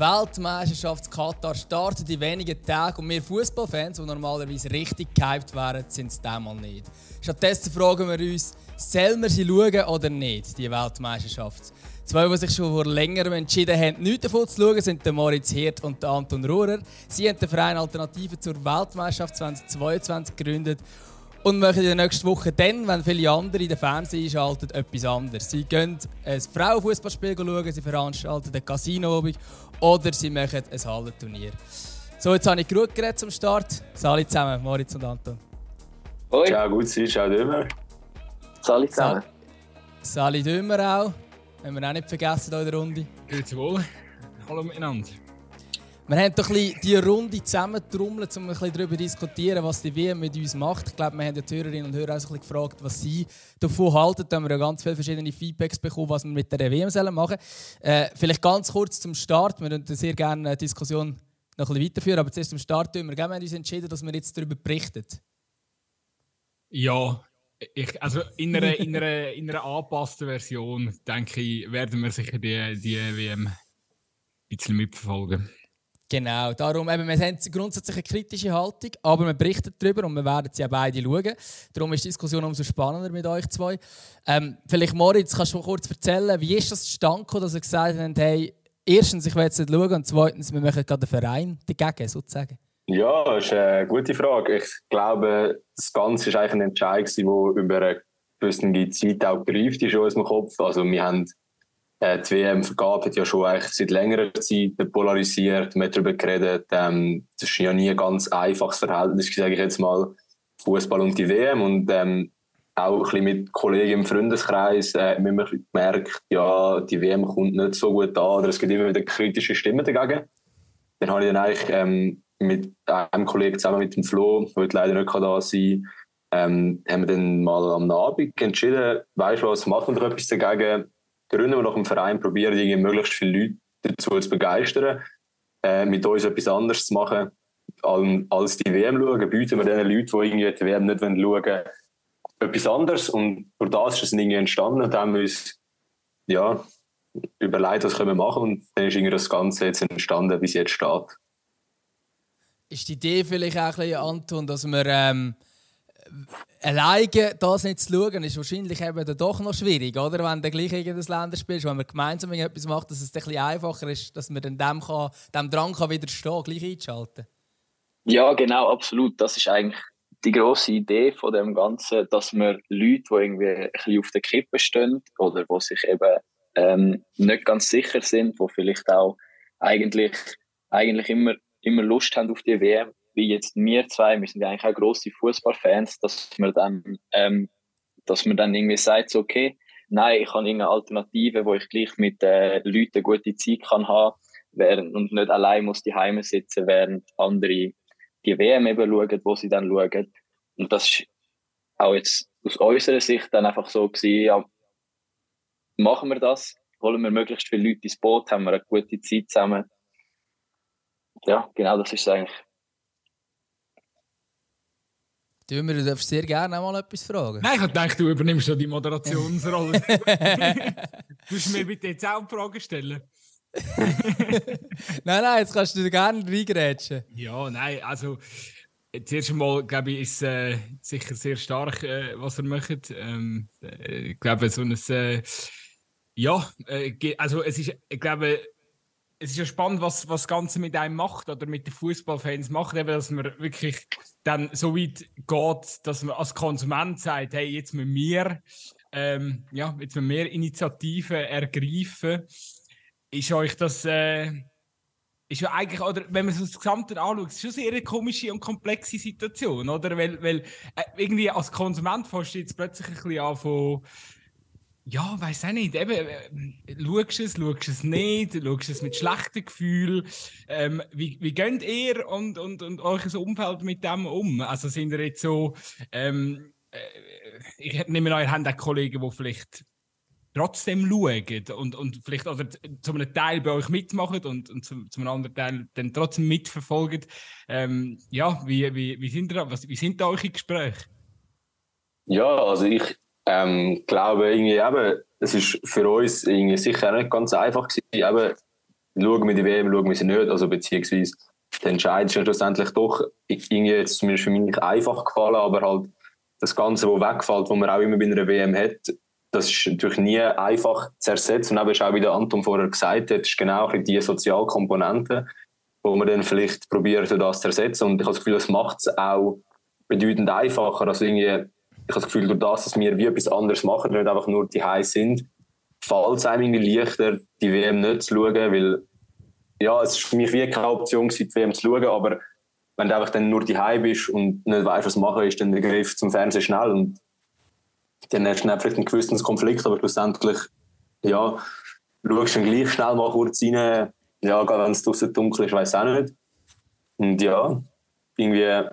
Weltmeisterschaft Katar startet in wenigen Tagen und wir Fußballfans, die normalerweise richtig gehypt wären, sind es diesmal nicht. Stattdessen fragen wir uns, sollen wir sie schauen oder nicht, die Weltmeisterschaft? Zwei, die sich schon vor längerem entschieden haben, nichts davon zu schauen, sind der Moritz Hirt und der Anton Ruhrer. Sie haben den Verein Alternative zur Weltmeisterschaft 2022 gegründet und machen in der nächsten Woche dann, wenn viele andere den Fernseher einschalten, etwas anderes. Sie gehen ein Frauenfußballspiel schauen, sie veranstalten ein casino oder sie machen ein Hallenturnier. So, jetzt habe ich genug geredet zum Start. Sali zusammen, Moritz und Anton. Hoi. Ciao, gut sein, ciao Dömer. Sali zusammen. Sali Dömer auch. Haben wir auch nicht vergessen hier in der Runde. Wohl. Hallo miteinander. Wir haben doch die Runde zusammentrommelt, um ein bisschen darüber zu diskutieren, was die WM mit uns macht. Ich glaube, wir haben die Hörerinnen und Hörer auch gefragt, was sie davon halten. Da haben wir ganz viele verschiedene Feedbacks bekommen, was wir mit der WM machen sollen. Äh, vielleicht ganz kurz zum Start. Wir würden sehr gerne eine Diskussion noch ein weiterführen, aber zuerst zum Start wir, wir haben uns entschieden, dass wir jetzt darüber berichten. Ja, ich, also in einer, in, einer, in einer angepassten Version, denke ich, werden wir sicher die, die WM ein bisschen mitverfolgen. Genau, darum eben, wir haben grundsätzlich eine kritische Haltung, aber wir berichten darüber und wir werden sie ja beide schauen. Darum ist die Diskussion umso spannender mit euch zwei. Ähm, vielleicht Moritz, kannst du kurz erzählen, wie ist das zustande dass ihr gesagt habt, hey, erstens, ich will jetzt nicht schauen und zweitens, wir machen gerade einen Verein dagegen, sozusagen? Ja, das ist eine gute Frage. Ich glaube, das Ganze war eigentlich ein Entscheid, der über eine gewisse Zeit auch gereift ist in unserem Kopf. Also wir haben äh, die WM-Vergabe hat ja schon eigentlich seit längerer Zeit polarisiert. Wir haben darüber geredet. Ähm, das ist ja nie ein ganz einfaches Verhältnis, sage ich jetzt mal, Fußball und die WM. Und ähm, auch ein bisschen mit Kollegen im Freundeskreis äh, haben wir gemerkt, ja, die WM kommt nicht so gut an oder es gibt immer wieder kritische Stimmen dagegen. Dann habe ich dann eigentlich ähm, mit einem Kollegen zusammen mit dem Flo, der leider nicht da sein ähm, haben wir dann mal am Abend entschieden, weißt du was, machen wir etwas dagegen gründen wir noch einen Verein, probieren irgendwie möglichst viele Leute dazu zu begeistern, äh, mit uns etwas anderes zu machen, als die WM schauen, bieten wir den Leuten, die irgendwie die WM nicht schauen wollen, etwas anderes. Und durch das ist es irgendwie entstanden. Und dann haben wir uns ja, überlegt, was können wir machen. Und dann ist irgendwie das Ganze jetzt entstanden, wie es jetzt steht. Ist die Idee vielleicht auch ein bisschen, Anton, dass wir ähm, alleine das nicht zu schauen, ist wahrscheinlich eben dann doch noch schwierig, oder? Wenn du gleich irgendein Länderspiel ist, wenn man gemeinsam etwas macht, dass es ein bisschen einfacher ist, dass man dann dem, kann, dem Drang kann widerstehen gleich einzuschalten. Ja, genau, absolut. Das ist eigentlich die grosse Idee von dem Ganzen, dass man Leute, die irgendwie ein bisschen auf der Kippe stehen oder die sich eben ähm, nicht ganz sicher sind, die vielleicht auch eigentlich, eigentlich immer, immer Lust haben auf die WM, wie jetzt wir zwei, wir sind ja eigentlich auch grosse Fußballfans, dass man dann, ähm, dass man dann irgendwie sagt, so, okay, nein, ich habe irgendeine Alternative, wo ich gleich mit äh, Leuten gute Zeit kann haben während, und nicht allein muss die Heime sitzen, während andere die WM eben schauen, wo sie dann schauen. Und das ist auch jetzt aus unserer Sicht dann einfach so gewesen, ja, machen wir das, holen wir möglichst viele Leute ins Boot, haben wir eine gute Zeit zusammen. Ja, genau das ist es eigentlich. Du darfst sehr gerne auch mal etwas fragen. Nein, ich dachte, du übernimmst schon die Moderationsrolle. du musst mir bitte jetzt auch Fragen stellen. nein, nein, jetzt kannst du gerne reingrätschen. Ja, nein, also zuerst einmal, glaube ich, ist äh, sicher sehr stark, äh, was er macht. Ähm, äh, ich glaube, so ein äh, ja, äh, also es ist, ich glaube, es ist ja spannend, was, was das Ganze mit einem macht oder mit den Fußballfans macht, eben, dass man wirklich dann so weit geht, dass man als Konsument sagt, hey, jetzt müssen wir, ähm, ja, jetzt müssen wir Initiativen ergreifen. Ist euch das, äh, ist ja eigentlich, oder wenn man so das Gesamte anschaut, ist schon sehr eine komische und komplexe Situation, oder? Weil, weil äh, irgendwie als Konsument fängst du jetzt plötzlich ein bisschen an von, ja, weiß auch nicht. Eben, äh, schaust es, schaust es nicht, schaust es mit schlechten Gefühlen. Ähm, wie, wie geht ihr und, und, und euer Umfeld mit dem um? Also sind ihr jetzt so, ähm, äh, ich nehme an, ihr habt auch Kollegen, die vielleicht trotzdem schauen und, und vielleicht oder zu einem Teil bei euch mitmachen und, und zu, zu einem anderen Teil dann trotzdem mitverfolgen. Ähm, ja, wie, wie, wie, sind da, was, wie sind da eure Gespräche? Ja, also ich, ähm, glaube irgendwie eben, es ist für uns irgendwie sicher nicht ganz einfach gewesen, eben schauen wir die WM, schauen wir sie nicht. Also beziehungsweise der Entscheid ist schlussendlich doch irgendwie jetzt zumindest für mich einfach gefallen, aber halt das Ganze, was wegfällt, was man auch immer bei einer WM hat, das ist natürlich nie einfach zu ersetzen. Und eben ist auch, wie der Anton vorher gesagt hat, ist genau die Sozialkomponente, wo man dann vielleicht probiert, das zu ersetzen. Und ich habe das Gefühl, das macht es auch bedeutend einfacher. Also irgendwie, ich habe das Gefühl, durch das, dass wir wie etwas anderes machen, nicht einfach nur die High sind, fällt es einem irgendwie leichter, die WM nicht zu schauen, weil ja, es ist für mich wie keine Option die WM zu schauen, aber wenn du einfach dann nur die High bist und nicht weißt, was machen ist, dann der Griff zum Fernsehen schnell und dann hast du dann vielleicht einen gewissen Konflikt, aber schlussendlich, ja, schaust du dann gleich schnell mal kurz rein, ja, wenn es draußen dunkel ist, weiß auch nicht. Und ja, irgendwie,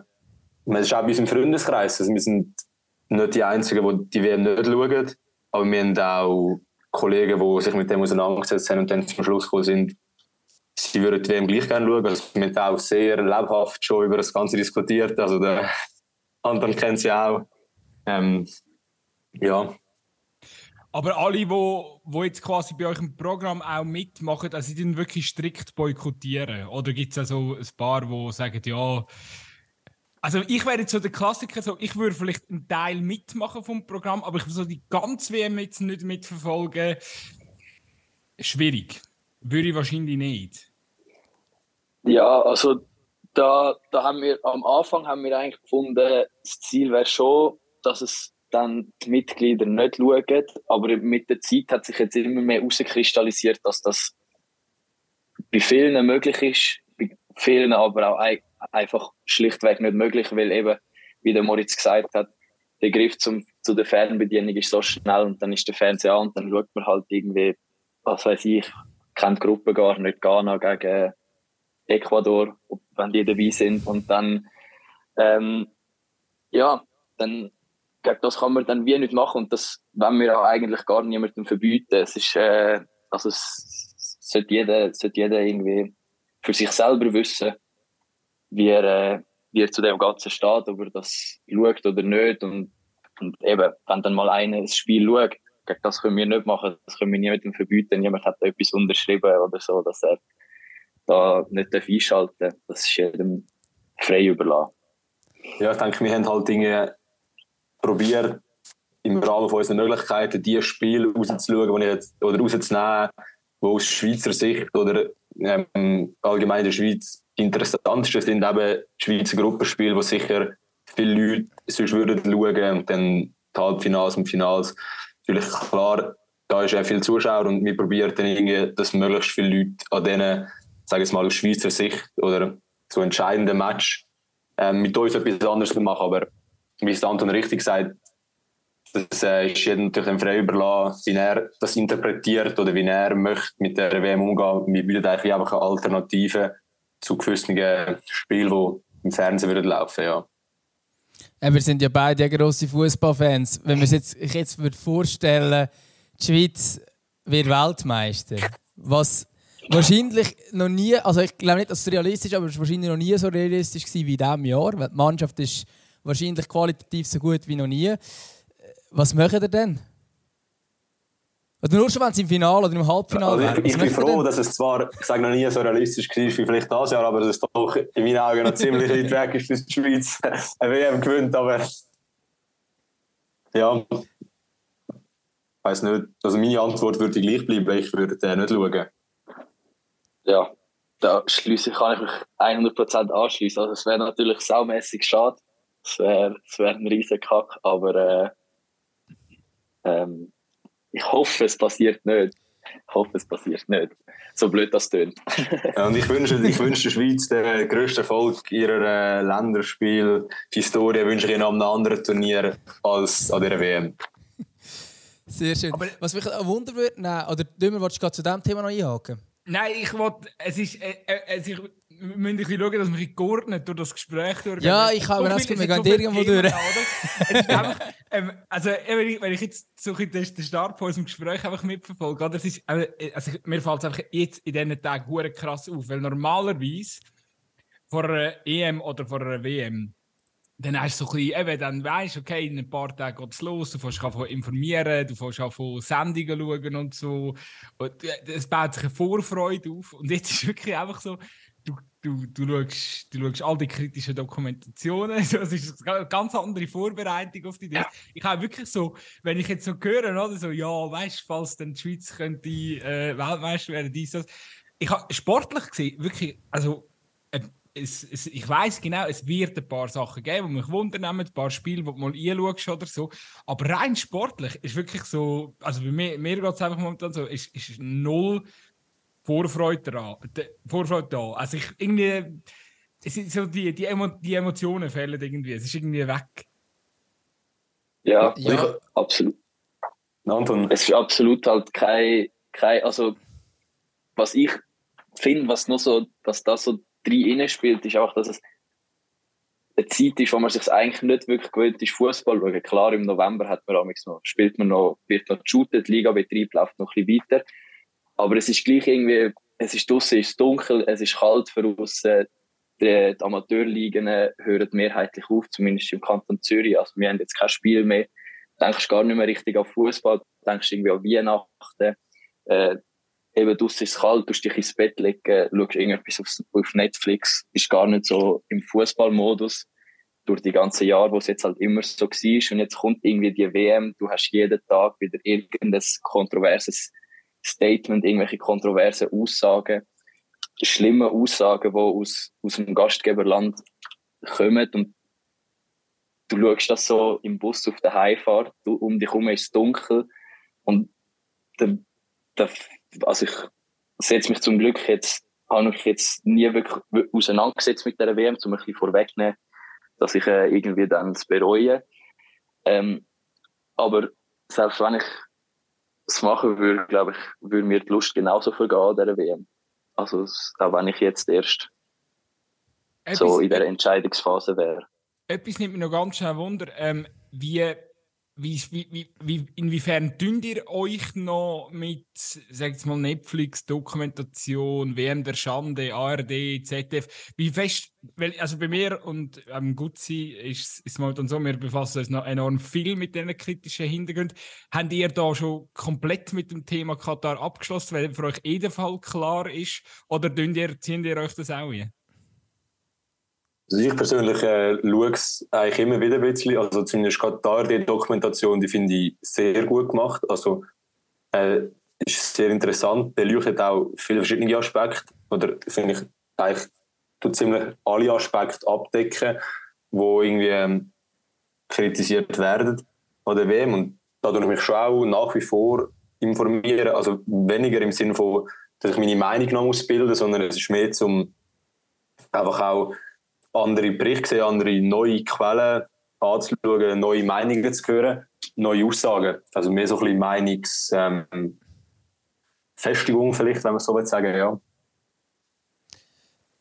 man ist auch bei unserem Freundeskreis, also wir sind nicht die Einzigen, die die WM nicht schauen, aber wir haben auch Kollegen, die sich mit dem auseinandergesetzt haben und dann zum Schluss gekommen sind, sie würden die WM gleich gerne schauen. Also wir haben auch sehr lebhaft schon über das Ganze diskutiert. Also der Anton kennt sie auch. Ähm, ja. Aber alle, die wo, wo jetzt quasi bei euch im Programm auch mitmachen, also die wirklich strikt boykottieren? Oder gibt es also ein paar, die sagen, ja, also ich wäre jetzt so der Klassiker, so, ich würde vielleicht einen Teil mitmachen vom Programm, aber ich würde so die ganze WM jetzt nicht mitverfolgen. Schwierig. Würde ich wahrscheinlich nicht. Ja, also da, da haben wir am Anfang haben wir eigentlich gefunden, das Ziel wäre schon, dass es dann die Mitglieder nicht schauen, aber mit der Zeit hat sich jetzt immer mehr herauskristallisiert, dass das bei vielen möglich ist, vielen aber auch einfach schlichtweg nicht möglich, weil eben, wie der Moritz gesagt hat, der Griff zum, zu der Fernbedienung ist so schnell und dann ist der Fernseher an und dann schaut man halt irgendwie, was weiß ich, kennt die Gruppe gar nicht, Ghana gegen Ecuador, wenn die dabei sind und dann, ähm, ja, dann, das kann man dann wie nicht machen und das wollen wir auch eigentlich gar niemandem verbieten. Es ist, äh, also es sollte jeder, sollte jeder irgendwie für sich selber wissen, wie er, äh, wie er zu dem Ganzen steht, ob er das schaut oder nicht. Und, und eben, wenn dann mal einer das Spiel schaut, das können wir nicht machen, das können wir niemandem verbieten. Niemand hat etwas unterschrieben oder so, dass er da nicht einschalten darf. Das ist jedem frei überlassen. Ja, ich denke, wir haben halt Dinge probiert, im Rahmen von unseren Möglichkeiten, die Spiele rauszuschauen, oder rauszunehmen, die aus Schweizer Sicht oder ähm, allgemein in der Schweiz interessanteste sind eben die Schweizer Gruppenspiele, wo sicher viele Leute sonst würden schauen und dann die Halbfinals und Finals. Natürlich klar, da ist auch viel Zuschauer und wir probieren dann irgendwie, dass möglichst viele Leute an diesen, sage ich mal, aus Schweizer Sicht oder so entscheidenden Match ähm, mit uns etwas anderes machen. Aber wie es Anton richtig sagt, das äh, ist jedem natürlich frei überlassen, wie er das interpretiert oder wie er möchte mit der WM umgehen. Wir bieten eigentlich einfach eine Alternative zu gewissen Spielen, die im Fernsehen würden laufen ja. Ja, wir sind ja beide grosse Fußballfans. Wenn man sich jetzt, ich jetzt würde vorstellen, die Schweiz wird Weltmeister, was wahrscheinlich noch nie, also ich glaube nicht, dass es realistisch ist, aber es ist wahrscheinlich noch nie so realistisch wie in diesem Jahr, weil die Mannschaft ist wahrscheinlich qualitativ so gut wie noch nie. Was macht ihr denn? Oder nur schon, wenn es im Finale oder im Halbfinale also ich, ich bin froh, dass es zwar, ich sage noch nie so realistisch war wie vielleicht das Jahr, aber dass es doch in meinen Augen noch ziemlich weit weg ist, dass die Schweiz eine WM gewinnt. Aber ja, ich weiß nicht. Also meine Antwort würde gleich bleiben, ich würde äh, nicht schauen. Ja, da schließe kann ich mich 100% anschließen. Also es wäre natürlich saumässig schade. Es wäre wär ein riesen Kack, aber äh, ähm, ich hoffe, es passiert nicht. Ich hoffe, es passiert nicht. So blöd das tönt. ja, und ich wünsche, ich wünsche der Schweiz den grössten Erfolg ihrer äh, Länderspiel-Historie wünsche ich ihnen an einem anderen Turnier als an dieser WM. Sehr schön. Aber was mich ein Wunder würde, oder Dümmer, willst du zu diesem Thema noch einhaken? Nein, ich wollte, es ist, äh, äh, ich, wir müssen ein schauen, dass wir geordnet durch das Gespräch durchgehen. Ja, ich habe mir das wir gehen irgendwo durch. einfach, ähm, also, wenn ich, jetzt so den, den Start von unserem Gespräch einfach mitverfolge, oder, ist, äh, also, mir fällt es einfach jetzt in diesen Tagen hure krass auf, weil normalerweise vor einer EM oder vor einer WM dann hast du so ein bisschen, eben, dann weißt okay, in ein paar Tagen geht es los, du fängst von informieren, du fängst von Sendungen schauen und so. Und äh, es baut sich eine Vorfreude auf. Und jetzt ist wirklich einfach so, du, du, schaust, du schaust all die kritischen Dokumentationen. Das ist eine ganz andere Vorbereitung auf die Dinge. Ich habe wirklich so, wenn ich jetzt so höre, oder so, ja, weißt du, falls dann die Schweiz könnte äh, Weltmeister werden, dies, das. Ich habe sportlich gesehen, wirklich, also es, es, ich weiß genau, es wird ein paar Sachen geben, die mich wundern, ein paar Spiele, die du mal einschaust oder so. Aber rein sportlich ist wirklich so, also bei mir, mir geht es einfach momentan so, ist, ist null Vorfreude da. Vorfreude da. Also ich irgendwie, es sind so die, die, Emo, die Emotionen fehlen irgendwie, es ist irgendwie weg. Ja, ja. absolut. Anton. Es ist absolut halt kein, kein also was ich finde, was noch so, was das so drin spielt, ist auch, dass es eine Zeit ist, wo man sich eigentlich nicht wirklich gewöhnt ist, Fußball schauen. Klar, im November hat man noch, spielt man noch, wird noch geshootet, Ligabetrieb läuft noch ein bisschen weiter. Aber es ist gleich irgendwie, es ist draußen, es ist dunkel, es ist kalt für uns. Die, die Amateurligen hören mehrheitlich auf, zumindest im Kanton Zürich. Also wir haben jetzt kein Spiel mehr. Du denkst gar nicht mehr richtig an Fußball, denkst irgendwie an Weihnachten. Äh, eben draussen ist es kalt, du dich ins Bett legen, schaust irgendetwas auf, auf Netflix, ist gar nicht so im Fußballmodus durch die ganzen Jahre, wo es jetzt halt immer so war. Und jetzt kommt irgendwie die WM, du hast jeden Tag wieder irgendein kontroverses Statement, irgendwelche kontroversen Aussagen, schlimme Aussagen, die aus, aus dem Gastgeberland kommen und du schaust das so im Bus auf der Heimfahrt, um dich herum ist es dunkel und der, der also ich setze mich zum Glück jetzt, habe mich jetzt nie wirklich auseinandergesetzt mit der WM, um ein bisschen vorwegnehmen, dass ich äh, irgendwie dann es bereue. Ähm, aber selbst wenn ich es machen würde, glaube ich, würde mir die Lust genauso vergehen an dieser WM. Also auch wenn ich jetzt erst etwas, so in der Entscheidungsphase wäre. Etwas nimmt mich noch ganz schnell Wunder. Ähm, wie wie, wie, wie, inwiefern tünt ihr euch noch mit, sagt mal, Netflix, Dokumentation, WM der Schande, ARD, ZDF? Wie fest, weil, also bei mir und ähm, Gutzi ist es momentan so, wir befassen uns noch enorm viel mit diesen kritischen Hintergründen. Habt ihr da schon komplett mit dem Thema Katar abgeschlossen, weil für euch eh der Fall klar ist? Oder ihr, ziehen ihr euch das auch ein? Also ich persönlich äh, schaue es eigentlich immer wieder ein bisschen. Also zumindest gerade die Dokumentation, die finde ich sehr gut gemacht. Also äh, ist sehr interessant. Der leuchtet auch viele verschiedene Aspekte. Oder finde ich eigentlich tut ziemlich alle Aspekte abdecken, wo irgendwie ähm, kritisiert werden oder wem. Und da tue ich mich schon auch nach wie vor informieren. Also weniger im Sinne von, dass ich meine Meinung noch ausbilden muss, sondern es ist mehr zum einfach auch andere Berichte sehen, andere neue Quellen anzuschauen, neue Meinungen zu hören, neue Aussagen. Also mehr so ein bisschen Meinungsfestigung ähm, vielleicht, wenn man so sagen ja.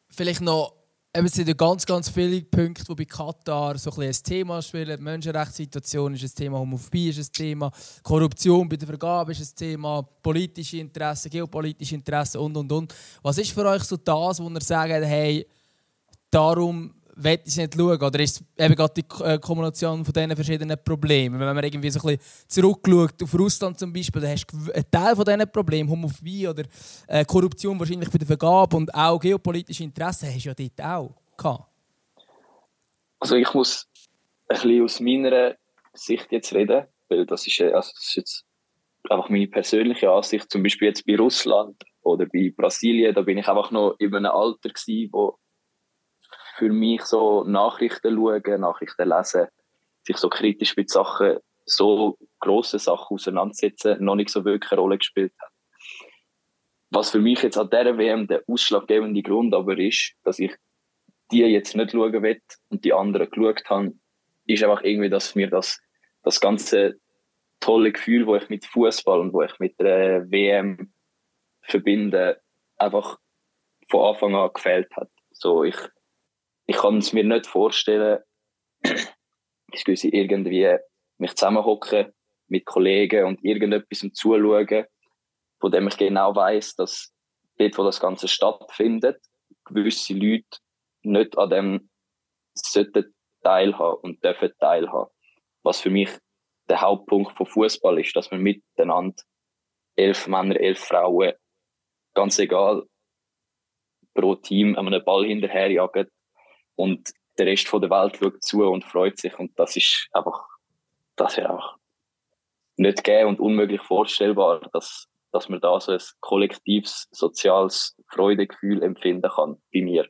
Vielleicht noch, es sind ja ganz, ganz viele Punkte, die bei Katar so ein, ein Thema spielen. Die Menschenrechtssituation ist ein Thema, Homophobie ist ein Thema, Korruption bei der Vergabe ist ein Thema, politische Interessen, geopolitische Interessen und, und, und. Was ist für euch so das, wo ihr sagt, hey, darum will ich es nicht schauen? Oder ist es eben gerade die äh, Kombination von diesen verschiedenen Problemen? Wenn man irgendwie so ein bisschen zurückschaut auf Russland zum Beispiel, dann hast du einen Teil von diesen Problemen, Homophobie oder äh, Korruption wahrscheinlich bei der Vergabe und auch geopolitische Interessen, hast du ja dort auch gehabt. Also ich muss ein bisschen aus meiner Sicht jetzt reden, weil das ist, also das ist jetzt einfach meine persönliche Ansicht. Zum Beispiel jetzt bei Russland oder bei Brasilien, da bin ich einfach noch in einem Alter gewesen, wo für mich so Nachrichten schauen, Nachrichten lesen, sich so kritisch mit Sachen, so grossen Sachen auseinandersetzen, noch nicht so wirklich eine Rolle gespielt hat. Was für mich jetzt an dieser WM der ausschlaggebende Grund aber ist, dass ich die jetzt nicht schauen will und die anderen geschaut haben, ist einfach irgendwie, dass mir das, das ganze tolle Gefühl, wo ich mit Fußball und wo ich mit der WM verbinde, einfach von Anfang an gefällt hat. So, ich, ich kann es mir nicht vorstellen, excuse, irgendwie mich zusammenhocken mit Kollegen und irgendetwas zuschauen, von dem ich genau weiß, dass dort, wo das Ganze stattfindet, gewisse Leute nicht an dem sollten teilhaben und dürfen teilhaben. Was für mich der Hauptpunkt von Fußball ist, dass man miteinander elf Männer, elf Frauen, ganz egal, pro Team einem Ball hinterherjagen und der Rest von der Welt schaut zu und freut sich und das ist einfach, das ist einfach nicht gegeben und unmöglich vorstellbar, dass, dass man da so ein kollektives, soziales Freudegefühl empfinden kann bei mir.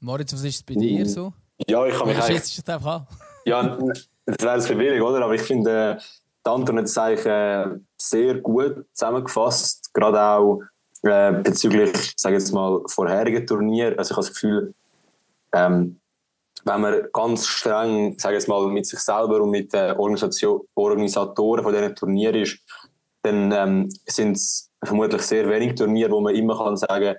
Moritz, was ist es bei dir so? Ja, ich kann mich eigentlich... einfach an? Ja, das wäre verwirrend, oder? Aber ich finde, äh, Anton hat es eigentlich äh, sehr gut zusammengefasst. Gerade auch äh, bezüglich, ich sage jetzt mal, vorherigen Turnier. Also ich habe das Gefühl, ähm, wenn man ganz streng, sage jetzt mal, mit sich selber und mit den Organisation, Organisatoren von diesen Turnieren ist, dann ähm, sind es vermutlich sehr wenig Turniere, wo man immer kann sagen,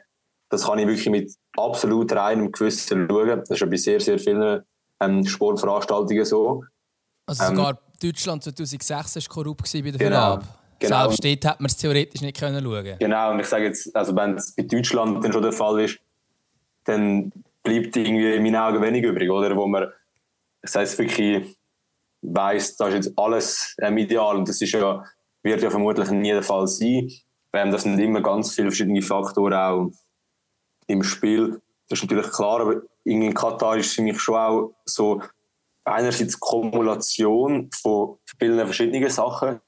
das kann ich wirklich mit absolut reinem Gewissen schauen. Das ist ja bei sehr, sehr vielen ähm, Sportveranstaltungen so. Also sogar ähm, Deutschland 2006 war korrupt bei der genau, Vergabe. Genau. Selbst dort hätte man es theoretisch nicht können schauen Genau, und ich sage jetzt, also wenn es bei Deutschland dann schon der Fall ist, dann bleibt irgendwie in meinen Augen wenig übrig, oder? Wo man, das heißt wirklich weiss, da ist jetzt alles ähm, ideal und das ist ja, wird ja vermutlich nie der Fall sein. Ähm, das sind immer ganz viele verschiedene Faktoren auch im Spiel. Das ist natürlich klar, aber in Katar ist es für mich schon auch so einerseits Kumulation von vielen verschiedenen Sachen.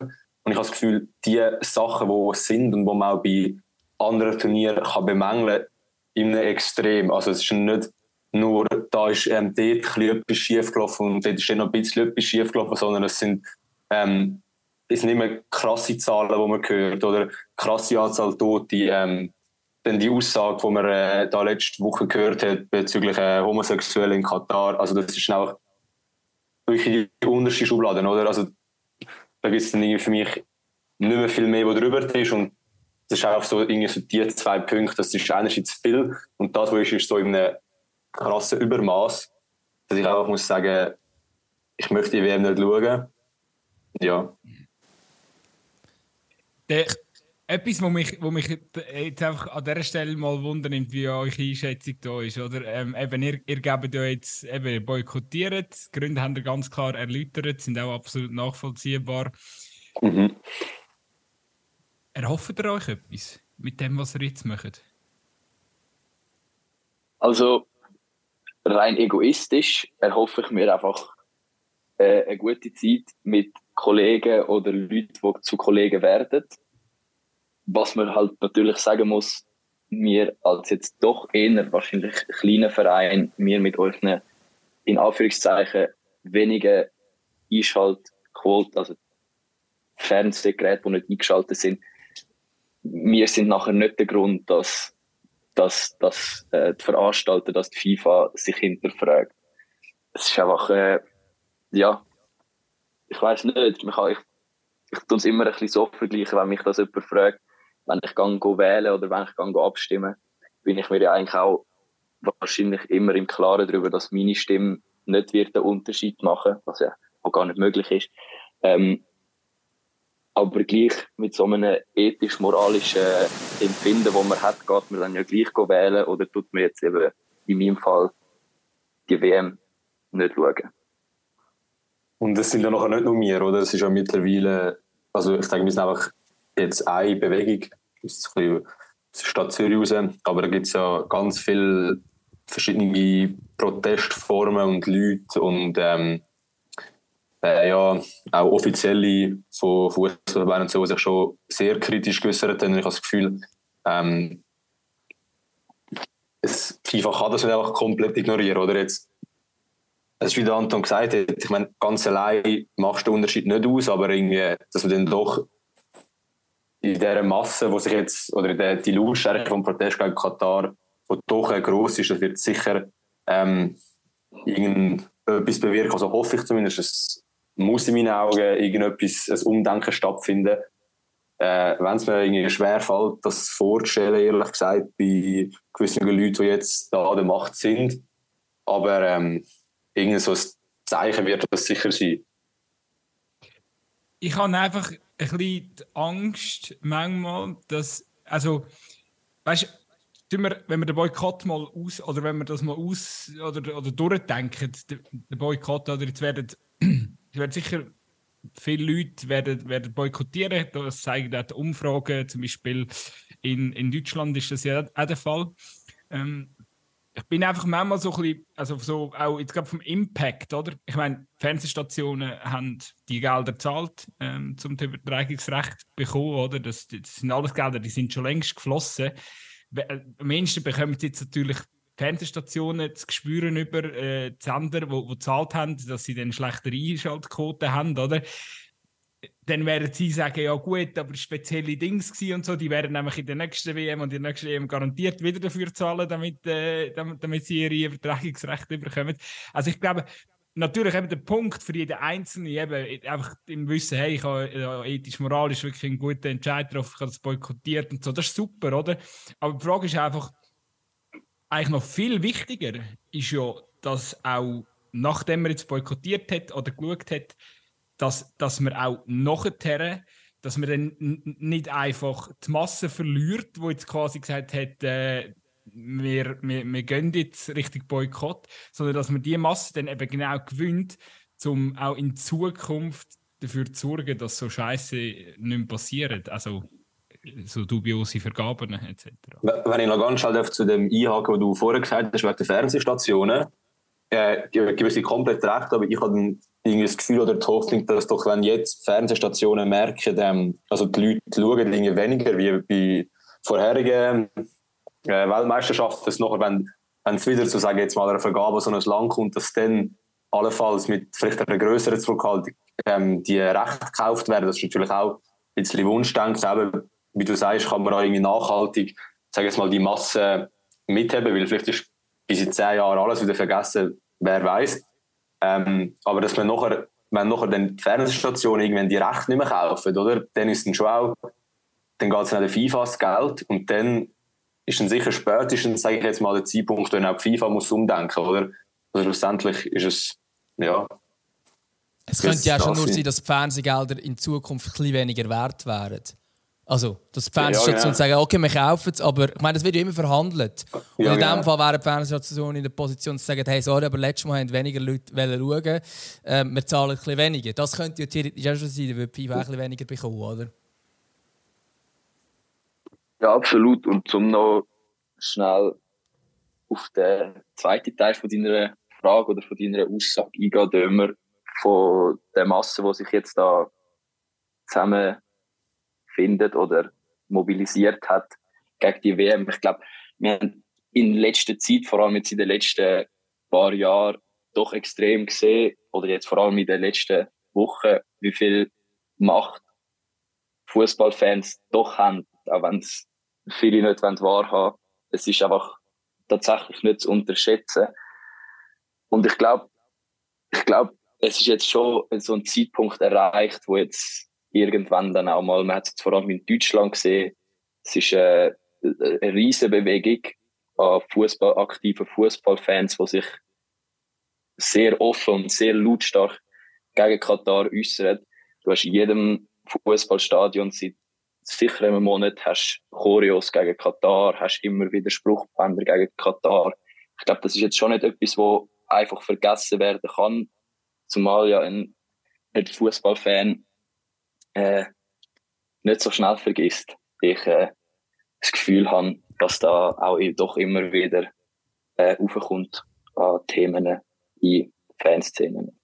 Und ich habe das Gefühl, die Sachen, die sind und die man auch bei anderen Turnieren kann bemängeln in einem Extrem. Also es ist nicht nur, da ist ähm, dort etwas schiefgelaufen und dort ist noch ein bisschen etwas schiefgelaufen, sondern es sind, ähm, es sind immer krasse Zahlen, die man hört oder krasse Anzahl Tote. Ähm, dann die Aussage, die man äh, da letzte Woche gehört hat bezüglich äh, Homosexuellen in Katar, also das ist auch wirklich die unterste Schublade, oder? Also da gibt es dann irgendwie für mich nicht mehr viel mehr, was drüber ist und das ist auch so, irgendwie so die zwei Punkte, das ist einerseits viel und das, was ist, ist so in einem krassen Übermaß, dass ich einfach muss sagen, ich möchte die WM nicht schauen. Ja. Der, etwas, was mich, wo mich jetzt einfach an dieser Stelle mal wundernimmt, wie eure Einschätzung da ist, oder? Ähm, eben, ihr, ihr gebt ja jetzt eben boykottiert, die Gründe haben ihr ganz klar erläutert, sind auch absolut nachvollziehbar. Mhm. Erhofft ihr euch etwas mit dem, was ihr jetzt macht? Also, rein egoistisch erhoffe ich mir einfach äh, eine gute Zeit mit Kollegen oder Leuten, die zu Kollegen werden. Was man halt natürlich sagen muss, wir als jetzt doch eher wahrscheinlich kleiner Verein, wir mit euch in Anführungszeichen wenigen Einschaltquoten, also Fernsehgeräte, die nicht eingeschaltet sind, wir sind nachher nicht der Grund, dass, dass, dass äh, die Veranstalter, dass die FIFA sich hinterfragt. Es ist einfach, äh, ja, ich weiß nicht, ich, ich, ich tue es immer ein bisschen so vergleichen, wenn mich das jemand fragt, wenn ich gang wählen oder wenn ich gang abstimmen, bin ich mir ja eigentlich auch wahrscheinlich immer im Klaren darüber, dass meine Stimme nicht wird den Unterschied machen, was ja auch gar nicht möglich ist. Ähm, aber gleich mit so einem ethisch-moralischen Empfinden, das man hat, geht man dann ja gleich wählen oder tut man jetzt eben in meinem Fall die WM nicht schauen. Und das sind ja nachher nicht nur wir, oder? Es ist ja mittlerweile, also ich denke, wir sind einfach jetzt eine Bewegung, ist ein bisschen Stadt Zürich raus, aber da gibt es ja ganz viele verschiedene Protestformen und Leute und ähm, äh, ja, auch offizielle von Fußballverbänden und so, die sich schon sehr kritisch geäußert haben. Ich habe das Gefühl, ähm, es, FIFA kann das nicht einfach komplett ignorieren. Oder jetzt, es ist wie der Anton gesagt hat, ich meine, ganz allein machst du den Unterschied nicht aus, aber irgendwie, dass man dann doch in dieser Masse, wo sich jetzt, oder der, die Lautstärke vom Protest gegen Katar, die doch groß ist, das wird sicher ähm, irgendetwas bewirken. Also hoffe ich zumindest, dass muss in meinen Augen irgendetwas, ein Umdenken stattfinden. Äh, Wenn es mir irgendwie schwerfällt, das vorzustellen, ehrlich gesagt, bei gewissen Leuten, die jetzt da an der Macht sind. Aber ähm, irgend so ein Zeichen wird das sicher sein. Ich habe einfach ein bisschen die Angst manchmal, dass, also, weißt wir, wenn wir den Boykott mal aus, oder wenn wir das mal aus, oder, oder durchdenken, der, Boykott, oder jetzt werden, es werden sicher viele Leute werden, werden boykottieren, das zeigen auch die Umfragen, zum Beispiel in, in Deutschland ist das ja auch der Fall. Ähm, ich bin einfach manchmal so ein bisschen, also so auch jetzt gerade vom Impact, oder? Ich meine, Fernsehstationen haben die Gelder gezahlt, ähm, zum Übertragungsrecht bekommen, oder? Das, das, sind alles Gelder, die sind schon längst geflossen. Äh, am ehesten bekommen jetzt natürlich Fernsehstationen zu spüren über äh, die Sender, die, gezahlt haben, dass sie dann schlechtere Einschaltquoten haben, oder? Dann werden sie sagen, ja gut, aber spezielle Dings und so, die werden nämlich in der nächsten WM und in der nächsten WM garantiert wieder dafür zahlen, damit, äh, damit, sie ihre Übertragungsrechte bekommen. Also ich glaube, natürlich eben der Punkt für jeden Einzelnen, eben einfach im Wissen, hey, ich habe ja, ethisch, moralisch wirklich einen guten Entscheid getroffen, ich habe das boykottiert und so, das ist super, oder? Aber die Frage ist einfach, eigentlich noch viel wichtiger ist ja, dass auch nachdem man jetzt boykottiert hat oder geschaut hat, dass, dass man auch nachher, dass man dann nicht einfach die Masse verliert, wo jetzt quasi gesagt hat, äh, wir, wir, wir gehen jetzt Richtung Boykott, sondern dass man die Masse dann eben genau gewinnt, um auch in Zukunft dafür zu sorgen, dass so Scheiße nicht mehr passiert. Also so dubiose Vergaben etc. Wenn ich noch ganz schnell zu dem einhaken, was du vorher gesagt hast, wegen der Fernsehstationen, äh, gebe ich komplett recht, aber ich habe irgendwie das Gefühl oder die Hoffnung, dass doch wenn jetzt Fernsehstationen merken, ähm, also die Leute schauen irgendwie weniger wie bei vorherigen äh, Weltmeisterschaften, dass nachher, wenn, wenn es wieder zu sagen, jetzt mal eine Vergabe so ein Land kommt, dass dann allenfalls mit vielleicht einer größeren Zurückhaltung ähm, die Rechte gekauft werden. Das ist natürlich auch ein bisschen Wunschdenken. Aber wie du sagst, kann man auch irgendwie nachhaltig, sag jetzt mal, die Masse mitheben, weil vielleicht ist bis in zehn Jahren alles wieder vergessen, wer weiß. Ähm, aber dass man nachher, wenn nachher dann die Fernsehstationen irgendwann die Rechte nicht mehr kaufen, oder? Dann ist dann schon auch, dann geht es an der FIFA das Geld und dann ist dann sicher spätestens, sage ich jetzt mal, der Zeitpunkt, wenn auch die FIFA muss umdenken, oder? Also schlussendlich ist es, ja. Es könnte ja schon nur sein, dass die Fernsehgelder in Zukunft ein bisschen weniger wert wären. Also, dass die Fernsehstationen ja, genau. sagen, okay, wir kaufen es, aber ich meine, das wird ja immer verhandelt. Und ja, in dem. Fall wären die Fernsehstationen in der Position zu sagen, hey, sorry, aber letztes Mal haben weniger Leute schauen, ähm, wir zahlen ein bisschen weniger. Das könnte ja theoretisch auch schon sein, dann würde FIFA ein bisschen weniger bekommen, oder? Ja, absolut. Und zum noch schnell auf den zweiten Teil von deiner Frage oder von deiner Aussage eingehen, wir von der Masse, die sich jetzt da zusammen findet oder mobilisiert hat gegen die WM. Ich glaube, wir haben in letzter Zeit, vor allem jetzt in den letzten paar Jahren, doch extrem gesehen, oder jetzt vor allem in den letzten Wochen, wie viel Macht Fußballfans doch haben, auch wenn es viele nicht wahrhaben Es ist einfach tatsächlich nicht zu unterschätzen. Und ich glaube, ich glaube, es ist jetzt schon so ein Zeitpunkt erreicht, wo jetzt irgendwann dann auch mal, man hat es vor allem in Deutschland gesehen, es ist eine, eine riesige Bewegung an Fußball, aktiven Fußballfans, die sich sehr offen und sehr lautstark gegen Katar äußern. Du hast in jedem Fußballstadion seit sicher einem Monat hast Choreos gegen Katar, hast immer wieder Spruchbänder gegen Katar. Ich glaube, das ist jetzt schon nicht etwas, wo einfach vergessen werden kann, zumal ja ein, ein Fußballfan äh, nicht so schnell vergisst. Ich äh, das Gefühl habe, dass da auch doch immer wieder äh, aufkommt an Themen in Fanszenen.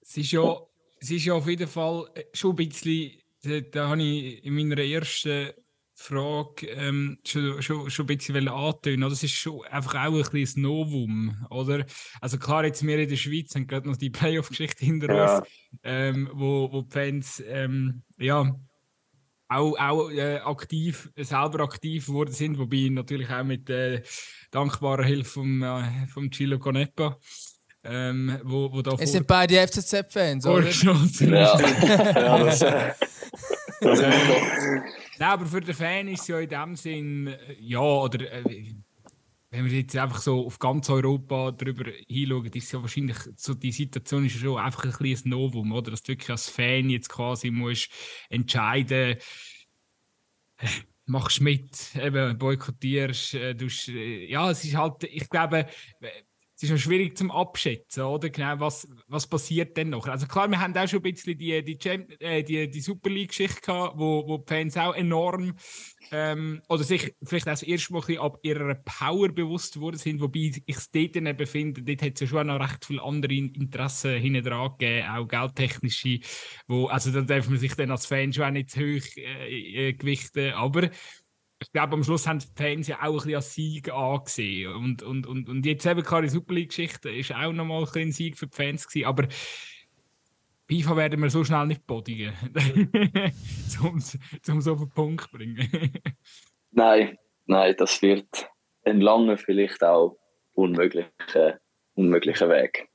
Es ist ja, es ist ja auf jeden Fall äh, schon ein bisschen, da, da habe ich in meiner ersten Frage ähm, schon, schon, schon ein bisschen antönen. Das ist schon einfach auch ein bisschen Novum, oder? Also klar, jetzt wir in der Schweiz haben gerade noch die Playoff-Geschichte hinter ja. uns, ähm, wo, wo die Fans ähm, ja, auch, auch äh, aktiv, selber aktiv geworden sind, wobei natürlich auch mit äh, dankbarer Hilfe vom, äh, vom Chilo Conepa. Ähm, wo, wo da es sind beide FCZ-Fans, oder? ja. ja, das, äh, das Nein, aber für den Fan ist es ja in dem Sinn, äh, ja, oder äh, wenn wir jetzt einfach so auf ganz Europa drüber hinschauen, ist ja wahrscheinlich so, die Situation ist ja schon einfach ein kleines Novum, oder? Dass du wirklich als Fan jetzt quasi musst entscheiden machst mit, eben boykottierst, äh, äh, ja, es ist halt, ich glaube, es ist noch schwierig zum Abschätzen, oder? Genau, was, was passiert denn noch? Also klar, wir haben auch schon ein bisschen die, die, äh, die, die Super League-Geschichte gehabt, wo, wo die Fans auch enorm ähm, oder sich vielleicht auch das erste Mal ein ab ihrer Power bewusst geworden sind, wobei ich es dort eben finde, dort hat es ja schon noch recht viele andere Interessen hinten dran gegeben, auch geldtechnische, wo, also da darf man sich dann als Fan schon auch nicht zu hoch äh, äh, gewichten, aber ich glaube, am Schluss haben die Fans ja auch ein bisschen als Sieg angesehen. Und, und, und, und jetzt eben klar, die Super League-Geschichte ist auch nochmal ein, ein Sieg für die Fans gewesen. Aber FIFA werden wir so schnell nicht bodigen, um es auf den Punkt zu bringen. nein, nein, das wird ein langer, vielleicht auch unmöglicher, unmöglicher Weg.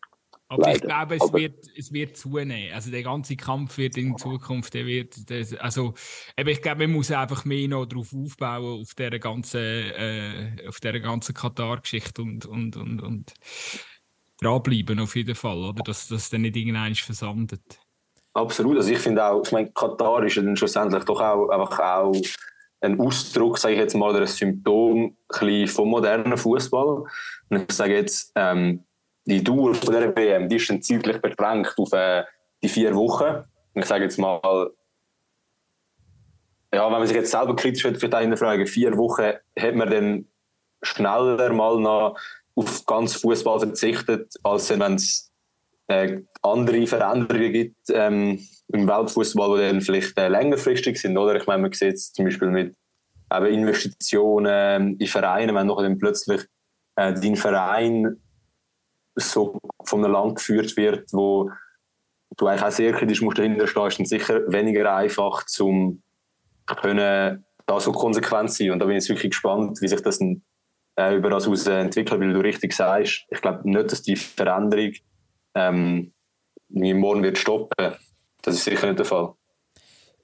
Aber Leider. ich glaube, es, Aber wird, es wird zunehmen. Also der ganze Kampf wird in Zukunft, der wird, das, also eben, ich glaube, man muss einfach mehr noch darauf aufbauen, auf dieser ganzen, äh, auf dieser ganzen Katar-Geschichte und, und, und, und dranbleiben auf jeden Fall, oder? Dass das dann nicht irgendwann versandet. Absolut. Also ich finde auch, ich meine, Katar ist dann schlussendlich doch auch einfach auch ein Ausdruck, sage ich jetzt mal, oder ein Symptom vom modernen Fußball. Und ich sage jetzt, ähm, die Dauer von der WM, die ist dann zeitlich beschränkt auf äh, die vier Wochen. Ich sage jetzt mal, ja, wenn man sich jetzt selber kritisch wird, vielleicht hinterfragen, vier Wochen hat man dann schneller mal noch auf ganz Fußball verzichtet, als wenn es äh, andere Veränderungen gibt ähm, im Weltfußball, die dann vielleicht äh, längerfristig sind. Oder? Ich meine, man sieht es zum Beispiel mit eben Investitionen in Vereine, wenn noch dann plötzlich äh, dein Verein so von einem Land geführt wird, wo du eigentlich auch sehr kritisch musst dahinter stehen, ist dann sicher weniger einfach, können da so konsequent sein. Und da bin ich wirklich gespannt, wie sich das äh, über das aus äh, entwickelt, weil du richtig sagst, ich glaube nicht, dass die Veränderung ähm, morgen wird stoppen. Das ist sicher nicht der Fall.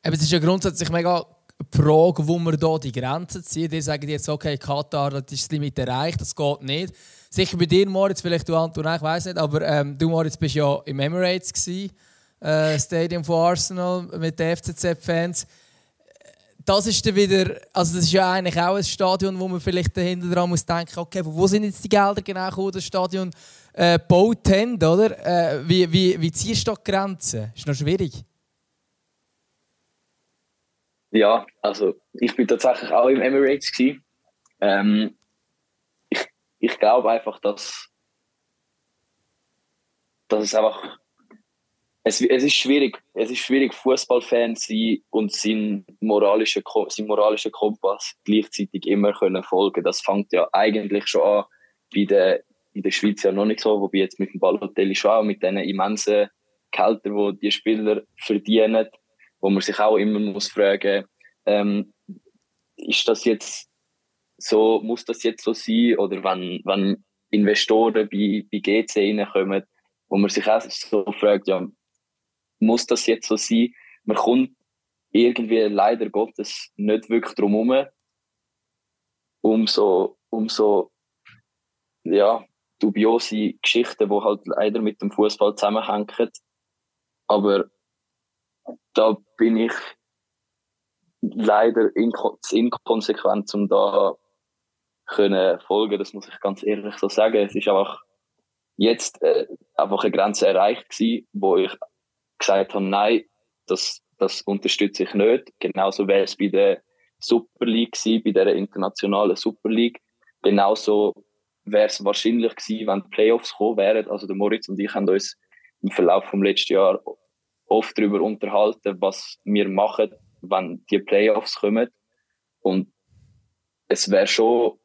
Aber es ist ja grundsätzlich mega die Frage, wo wir hier die Grenzen ziehen. Die sagen jetzt, okay, Katar, das ist das Limit erreicht, das geht nicht. Sicher bei dir, Moritz, vielleicht du, Anton, ich weiß nicht, aber ähm, du, Moritz, bist ja im Emirates gewesen, äh, Stadium von Arsenal mit den FCZ-Fans. Das ist dann wieder, also das ist ja eigentlich auch ein Stadion, wo man vielleicht dahinter dran muss denken, okay, wo sind jetzt die Gelder genau gekommen, das Stadion äh, gebaut haben, oder? Äh, wie, wie, wie ziehst du da die Grenzen? Ist noch schwierig. Ja, also ich bin tatsächlich auch im Emirates Ähm, ich, glaube einfach, dass, dass es einfach es, es ist schwierig, es ist schwierig Fußballfan sein und seinen moralischen, seinen moralischen Kompass gleichzeitig immer können folgen. Das fängt ja eigentlich schon an bei der in der Schweiz ja noch nicht so, wobei jetzt mit dem Balotelli schon auch mit diesen immensen Kälter, die die Spieler verdienen, wo man sich auch immer muss fragen, ähm, ist das jetzt so, muss das jetzt so sein? Oder wenn, wenn Investoren bei, bei GC reinkommen, wo man sich auch so fragt, ja, muss das jetzt so sein? Man kommt irgendwie leider Gottes nicht wirklich drum herum, um so, um so, ja, dubiose Geschichten, die halt leider mit dem Fußball zusammenhängen. Aber da bin ich leider inko inkonsequent, um da können folgen. Das muss ich ganz ehrlich so sagen. Es ist einfach jetzt äh, einfach eine Grenze erreicht gewesen, wo ich gesagt habe, nein, das, das unterstütze ich nicht. Genauso wäre es bei der Super League gewesen, bei der internationalen Super League. Genauso wäre es wahrscheinlich gewesen, wenn die Playoffs gekommen wären. Also der Moritz und ich haben uns im Verlauf vom letzten Jahr oft darüber unterhalten, was wir machen, wenn die Playoffs kommen. Und es wäre schon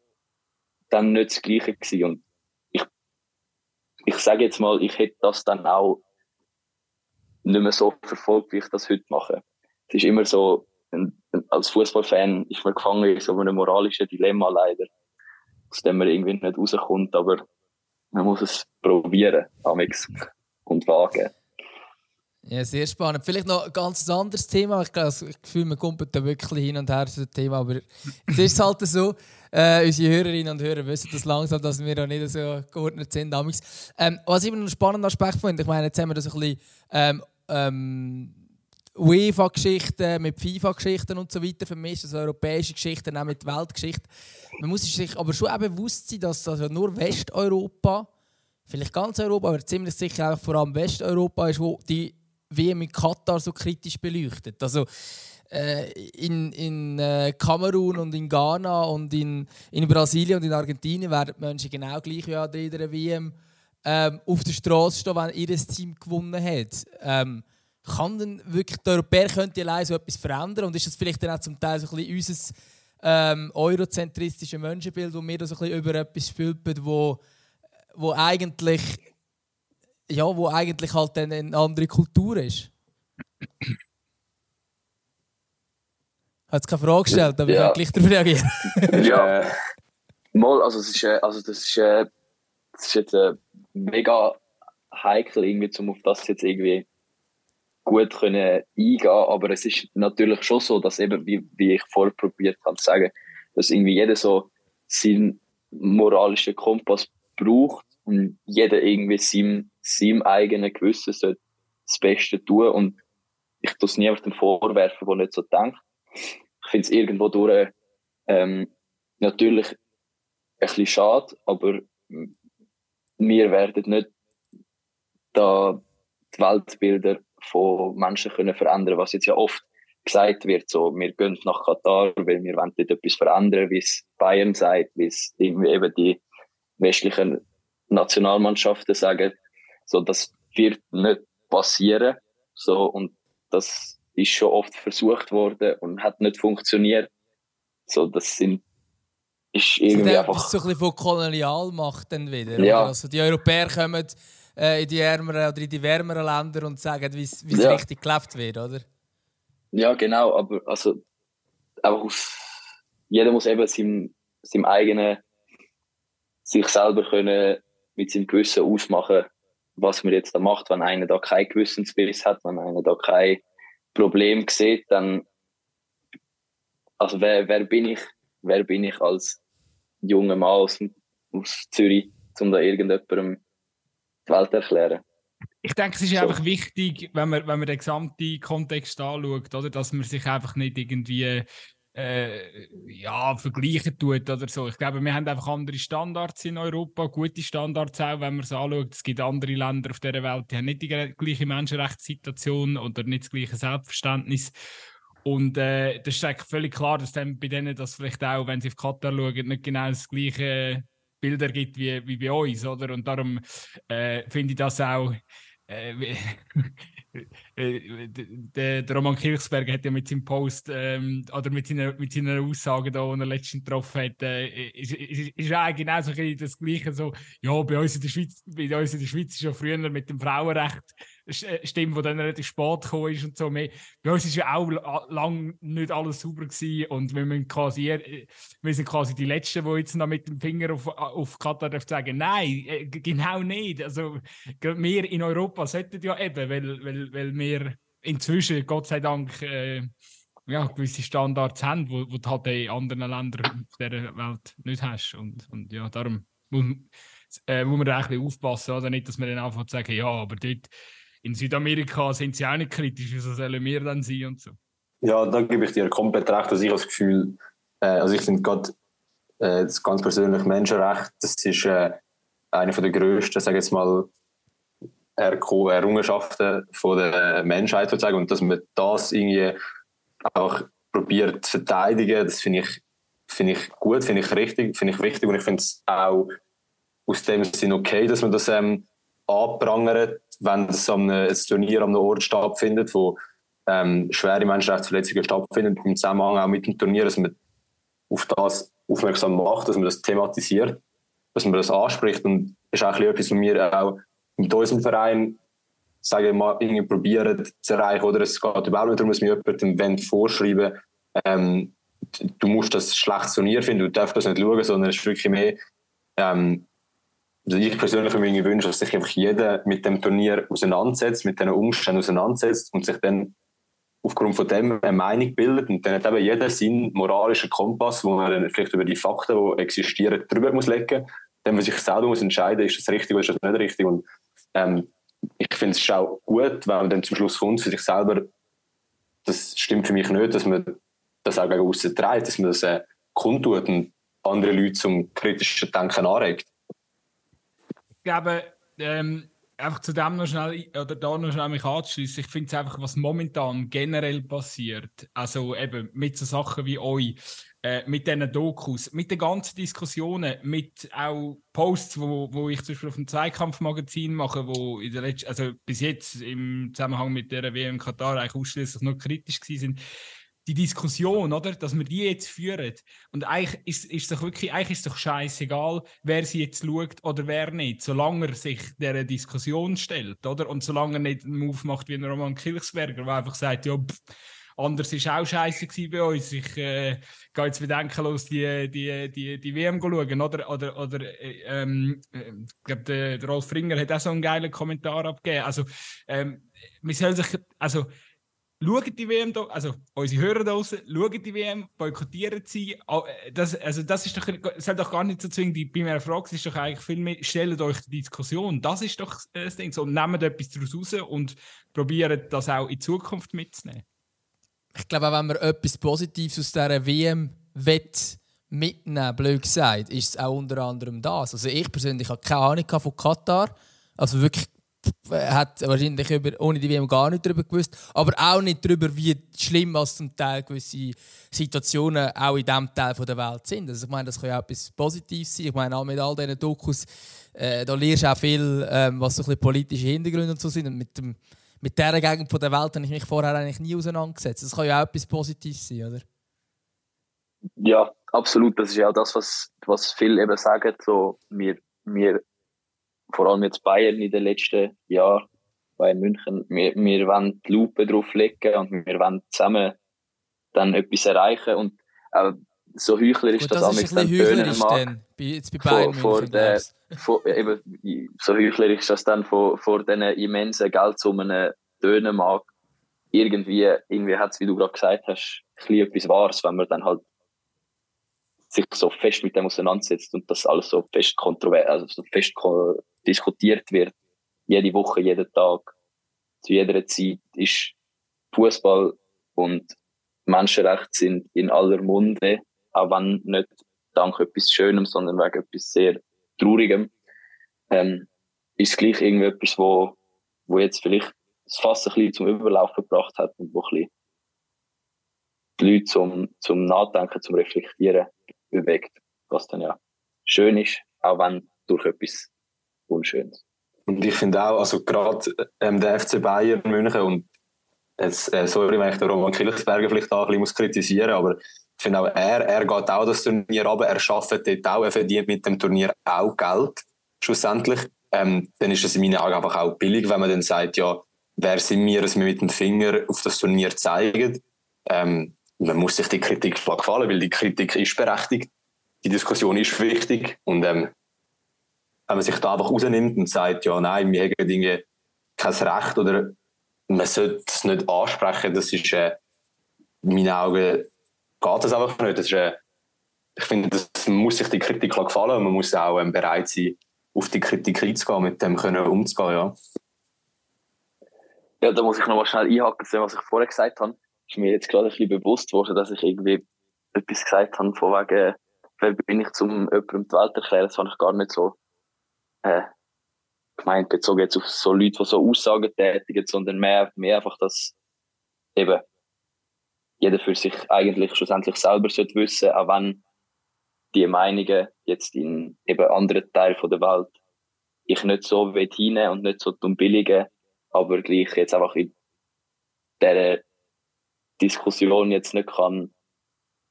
dann nicht das Gleiche gewesen. Und ich, ich sage jetzt mal, ich hätte das dann auch nicht mehr so verfolgt, wie ich das heute mache. Es ist immer so, als Fußballfan ist man gefangen in so einem moralischen Dilemma leider, aus dem man irgendwie nicht rauskommt, aber man muss es probieren, amix und wagen. Ja, sehr spannend. Vielleicht noch ein ganz anderes Thema. Ich glaube, ich fühle, man kommt da wirklich hin und her zu dem Thema. Aber es ist halt so, äh, unsere Hörerinnen und Hörer wissen das langsam, dass wir auch nicht so geordnet sind. Ähm, was ich immer einen spannenden Aspekt finde, ich meine, jetzt haben wir das ein bisschen ähm, ähm, UEFA-Geschichten, mit FIFA-Geschichten und so weiter vermischt, also europäische Geschichten auch mit Weltgeschichten. Man muss sich aber schon auch bewusst sein, dass also nur Westeuropa, vielleicht ganz Europa, aber ziemlich sicher auch vor allem Westeuropa ist, wo die WM in Katar so kritisch beleuchtet. Also äh, in, in äh, Kamerun und in Ghana und in, in Brasilien und in Argentinien werden die Menschen genau gleich wie an jeder WM ähm, auf der Straße stehen, wenn ihr Team gewonnen hat. Ähm, kann denn wirklich der Europäer könnte allein so etwas verändern? Und ist das vielleicht dann auch zum Teil so ein bisschen unser ähm, eurozentristisches Menschenbild, wo wir da so ein bisschen über etwas stülpen, wo, wo eigentlich ja, wo eigentlich halt dann eine andere Kultur ist? Hat keine Frage gestellt, aber ja. ich gleich darauf reagieren. ja. Mal, also, es ist, äh, also das, ist, äh, das ist jetzt äh, mega heikel, irgendwie, um auf das jetzt irgendwie gut können eingehen aber es ist natürlich schon so, dass eben, wie, wie ich vorher probiert habe zu sagen, dass irgendwie jeder so seinen moralischen Kompass braucht und jeder irgendwie seinem, seinem eigenen Gewissen sollte das Beste tun und ich tue es niemandem vorwerfen, der nicht so denkt. Ich finde es irgendwo durch ähm, natürlich ein bisschen schade, aber wir werden nicht da die Weltbilder von Menschen können verändern, was jetzt ja oft gesagt wird, so, wir gehen nach Katar, weil wir wollen dort etwas verändern, wie es Bayern sagt, wie es eben die westlichen Nationalmannschaften sagen, so, das wird nicht passieren, so, und das ist schon oft versucht worden und hat nicht funktioniert, so, das sind ist irgendwie also einfach... Das ist so ein bisschen von Kolonialmacht dann wieder, ja. Also die Europäer kommen äh, in die ärmeren oder in die wärmeren Länder und sagen, wie es ja. richtig gelebt wird, oder? Ja, genau, aber also einfach auf, jeder muss eben seinem, seinem eigenen sich selber können mit seinem Gewissen ausmachen, was man jetzt da macht. Wenn einer da kein Gewissensbiss hat, wenn einer da kein Problem sieht, dann also wer, wer bin ich, wer bin ich als junger Mann aus, aus Zürich, um da irgendjemandem die Welt erklären. Ich denke, es ist so. einfach wichtig, wenn man, wenn man den gesamten Kontext anschaut, oder, dass man sich einfach nicht irgendwie äh, ja, vergleichen tut oder so. Ich glaube, wir haben einfach andere Standards in Europa, gute Standards auch, wenn man es anschaut. Es gibt andere Länder auf dieser Welt, die haben nicht die gleiche Menschenrechtssituation oder nicht das gleiche Selbstverständnis. Und äh, das ist eigentlich völlig klar, dass dann bei denen das vielleicht auch, wenn sie auf Katar schauen, nicht genau das gleiche Bilder gibt wie, wie bei uns, oder? Und darum äh, finde ich das auch. Äh, der, der, Roman Kirchsberg hat ja mit seinem Post ähm, oder mit seiner, mit seiner Aussage, da, die er letztens getroffen hat, äh, ist, ist eigentlich genau so das Gleiche. So, ja, bei uns in der Schweiz, bei uns in der Schweiz ist ja früher mit dem Frauenrecht äh, Stimme, die dann relativ spät gekommen ist und so. Bei uns war ja auch lange nicht alles sauber gewesen und wir, quasi, äh, wir sind quasi die Letzten, die jetzt noch mit dem Finger auf, auf Katar sagen, nein, äh, genau nicht. Also wir in Europa sollten ja eben, weil, weil, weil wir inzwischen, Gott sei Dank, äh, ja, gewisse Standards haben, wo, wo du halt in anderen Ländern auf dieser Welt nicht hast. Und, und ja, darum muss, äh, muss man ein bisschen aufpassen, oder nicht, dass man dann einfach sagen, ja, aber dort in Südamerika sind sie auch nicht kritisch, wieso sollen wir dann sein und so? Ja, da gebe ich dir komplett recht, dass ich das Gefühl, äh, also ich finde gerade äh, das ganz persönliche Menschenrecht, das ist äh, eine der grössten, sage jetzt mal, Errungenschaften von der Menschheit sozusagen. Und dass man das irgendwie auch probiert zu verteidigen, das finde ich, finde ich gut, finde ich richtig, finde ich wichtig. Und ich finde es auch aus dem Sinn okay, dass man das ähm, anprangert, wenn das am, ein Turnier an einem Ort stattfindet, wo ähm, schwere Menschenrechtsverletzungen stattfinden, im Zusammenhang auch mit dem Turnier, dass man auf das aufmerksam macht, dass man das thematisiert, dass man das anspricht und das ist auch etwas, was wir auch mit unserem Verein sagen mal, irgendwie probieren zu erreichen. Oder es geht überhaupt nicht darum, dass mir jemand ein Event vorschreiben ähm, du musst das schlecht Turnier finden, du darfst das nicht schauen, sondern es ist wirklich mehr ähm, also ich persönlich würde mir wünschen, dass sich einfach jeder mit dem Turnier auseinandersetzt, mit diesen Umständen auseinandersetzt und sich dann aufgrund von dem eine Meinung bildet und dann hat eben jeder seinen moralischen Kompass, wo man dann vielleicht über die Fakten, die existieren, drüber muss legen. Dann muss sich selber muss entscheiden, ist das richtig oder ist das nicht richtig. Und ähm, ich finde es auch gut, wenn man dann zum Schluss kommt, für sich selber das stimmt für mich nicht, dass man das auch gegen aussen trägt, dass man das äh, kundtut und andere Leute zum kritischen Denken anregt. Glaube, ähm, einfach zu dem noch schnell, oder da noch schnell mich anzuschließen. Ich finde es einfach, was momentan generell passiert, also eben mit so Sachen wie euch, äh, mit diesen Dokus, mit den ganzen Diskussionen, mit auch Posts, wo, wo ich zum Beispiel auf dem Zweikampfmagazin mache, wo in der letzten, also bis jetzt im Zusammenhang mit der WM Katar eigentlich ausschließlich nur kritisch sind die Diskussion, oder, dass wir die jetzt führen. Und eigentlich ist, ist doch wirklich, eigentlich ist doch scheißegal, wer sie jetzt schaut oder wer nicht, solange er sich der Diskussion stellt, oder? Und solange er nicht einen Move macht wie ein Roman Kilchsberger, der einfach sagt, ja, pff, anders ist auch scheiße bei uns. Ich äh, gehe jetzt bedenkenlos die, die, die, die WM schauen, oder? Oder, oder äh, ähm, äh, ich glaube, der, der Rolf Fringer hat auch so einen geilen Kommentar abgegeben. Also, ähm, man soll sich, also, schaut die WM, also unsere Hörer da draußen, schaut die WM, boykottieren sie. Äh, das, also das ist doch, soll doch gar nicht so zwingend die primäre Frage, ist doch eigentlich viel mehr, stellt euch die Diskussion, das ist doch das Ding. So, nehmt etwas daraus raus und probiert das auch in Zukunft mitzunehmen. Ich glaube, wenn man etwas Positives aus dieser WM wett mitnehmen, blöd gesagt, ist es auch unter anderem das. Also ich persönlich habe keine Ahnung von Katar. Also wirklich hat wahrscheinlich über, ohne die WM gar nicht darüber gewusst, aber auch nicht darüber, wie schlimm als zum Teil gewisse Situationen auch in diesem Teil der Welt sind. Also ich meine, das kann ja auch etwas Positives sein. Ich meine, auch mit all diesen Dokus, äh, da lernst du auch viel, ähm, was so politische Hintergründe und so sind. Und mit, dem, mit dieser Gegend der Welt habe ich mich vorher eigentlich nie auseinandergesetzt. Das kann ja auch etwas Positives sein, oder? Ja, absolut. Das ist ja auch das, was, was viele eben sagen. So, wir, wir vor allem jetzt Bayern in den letzten Jahren, Bayern München, wir, wir wollen die Lupe drauf legen und wir wollen zusammen dann etwas erreichen und äh, so heuchlerisch Gut, das, das ist dann heuchlerisch mag, dann, bei, jetzt bei Bayern vor, der, vor, eben, so heuchlerisch das dann vor, vor diesen immensen Geldsummen tönen mag, irgendwie, irgendwie hat es, wie du gerade gesagt hast, etwas Wahres, wenn man dann halt sich so fest mit dem auseinandersetzt und das alles so fest kontrovers, also so fest diskutiert wird, jede Woche, jeden Tag, zu jeder Zeit, ist Fußball und Menschenrechte sind in aller Munde, auch wenn nicht dank etwas Schönem, sondern wegen etwas sehr Traurigem, ähm, ist gleich irgendwie etwas, wo, wo jetzt vielleicht das Fass ein bisschen zum Überlaufen gebracht hat und wo ein bisschen die Leute zum, zum Nachdenken, zum Reflektieren bewegt, was dann ja schön ist, auch wenn durch etwas Unschönes. Und ich finde auch, also gerade ähm, der FC Bayern München und jetzt, äh, sorry, wenn ich den Roman Kilchsberger vielleicht auch ein bisschen muss kritisieren aber ich finde auch, er, er geht auch das Turnier aber er schafft dort auch, er verdient mit dem Turnier auch Geld, schlussendlich. Ähm, dann ist es in meinen Augen einfach auch billig, wenn man dann sagt, ja, wer sind wir, dass wir mit dem Finger auf das Turnier zeigen. Ähm, man muss sich die Kritik gefallen, weil die Kritik ist berechtigt, die Diskussion ist wichtig und ähm, wenn man sich da einfach rausnimmt und sagt, ja, nein, wir haben Dinge kein Recht oder man sollte es nicht ansprechen, das ist, äh, in meinen Augen geht das einfach nicht. Das ist, äh, ich finde, das muss sich die Kritik gefallen und man muss auch ähm, bereit sein, auf die Kritik einzugehen, mit dem können umzugehen, ja. Ja, da muss ich noch mal schnell einhaken, was ich vorher gesagt habe. Ist mir jetzt gerade ein bisschen bewusst worden, dass ich irgendwie etwas gesagt habe, von wegen, wer bin ich, zum jemandem die Welt erklären, das habe ich gar nicht so äh, gemeint, bezogen jetzt auf so Leute, die so Aussagen tätigen, sondern mehr, mehr einfach, dass eben jeder für sich eigentlich schlussendlich selber sollte wissen, auch wenn die Meinungen jetzt in eben anderen Teilen der Welt ich nicht so will hinein und nicht so billigen, aber gleich jetzt einfach in dieser Diskussion jetzt nicht kann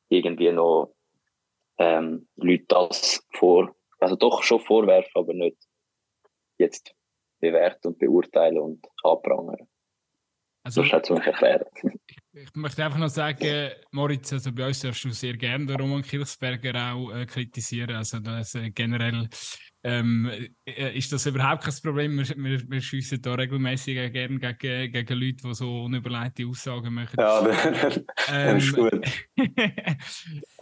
irgendwie noch ähm, Leute das vor also doch schon vorwerfen, aber nicht jetzt bewerten und beurteilen und anprangern. Also, das hat mich erklären. Ich möchte einfach noch sagen, Moritz, also bei uns darfst du sehr gerne den Roman Kilchsberger auch äh, kritisieren. Also das, äh, generell ähm, äh, ist das überhaupt kein Problem. Wir, wir, wir schiessen da regelmäßig gerne gegen, gegen Leute, die so unüberlegte Aussagen machen. Ja, das ähm, ist gut.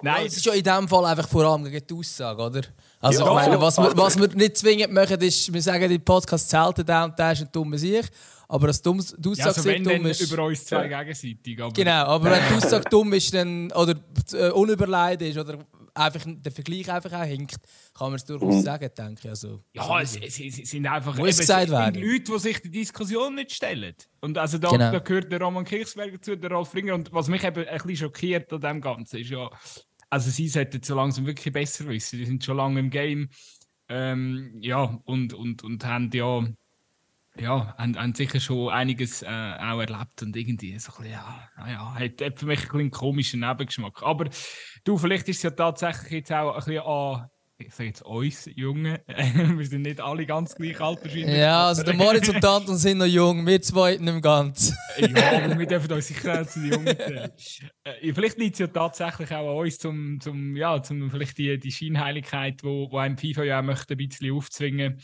Nein, es ist ja in dem Fall einfach vor allem gegen die Aussage, oder? Also ja, ich meine, was wir, was wir nicht zwingend machen, ist, wir sagen, im Podcast zählt der und der ist ein dummer Sieg. Aber das dummes, du ja, also wenn, dumm ist, über uns zwei ja. gegenseitig. Aber genau, aber wenn die Aussage dumm ist dann, oder äh, unüberlegt ist oder einfach der Vergleich einfach auch hinkt, kann man es durchaus sagen, denke ich. Also, ja, es, es, es sind einfach Muss eben, gesagt es sind. Leute, die sich die Diskussion nicht stellen. Und also da, Genau. da gehört der Roman Kirchsberger zu, der Rolf Ringer. Und was mich eben ein bisschen schockiert an dem Ganzen ist ja, also sie sollten so langsam wirklich besser wissen. Die sind schon lange im Game. Ähm, ja, und, und, und haben ja, ja, haben, haben sicher schon einiges äh, auch erlebt und irgendwie so ein bisschen, ja, naja, hat, hat für mich ein bisschen einen komischen Nebengeschmack. Aber du, vielleicht ist es ja tatsächlich jetzt auch ein bisschen an, ich sage jetzt uns Jungen, wir sind nicht alle ganz gleich alt wahrscheinlich. ja, also der Moritz und die Anton sind noch jung, wir zwei nicht im ganz. Ja, aber wir dürfen uns sicher auch zu den Jungen zählen. Äh, vielleicht liegt es ja tatsächlich auch an uns, zum, zum, ja, zum vielleicht die, die Scheinheiligkeit, wo, wo einem FIFA ja auch möchte, ein bisschen aufzwingen,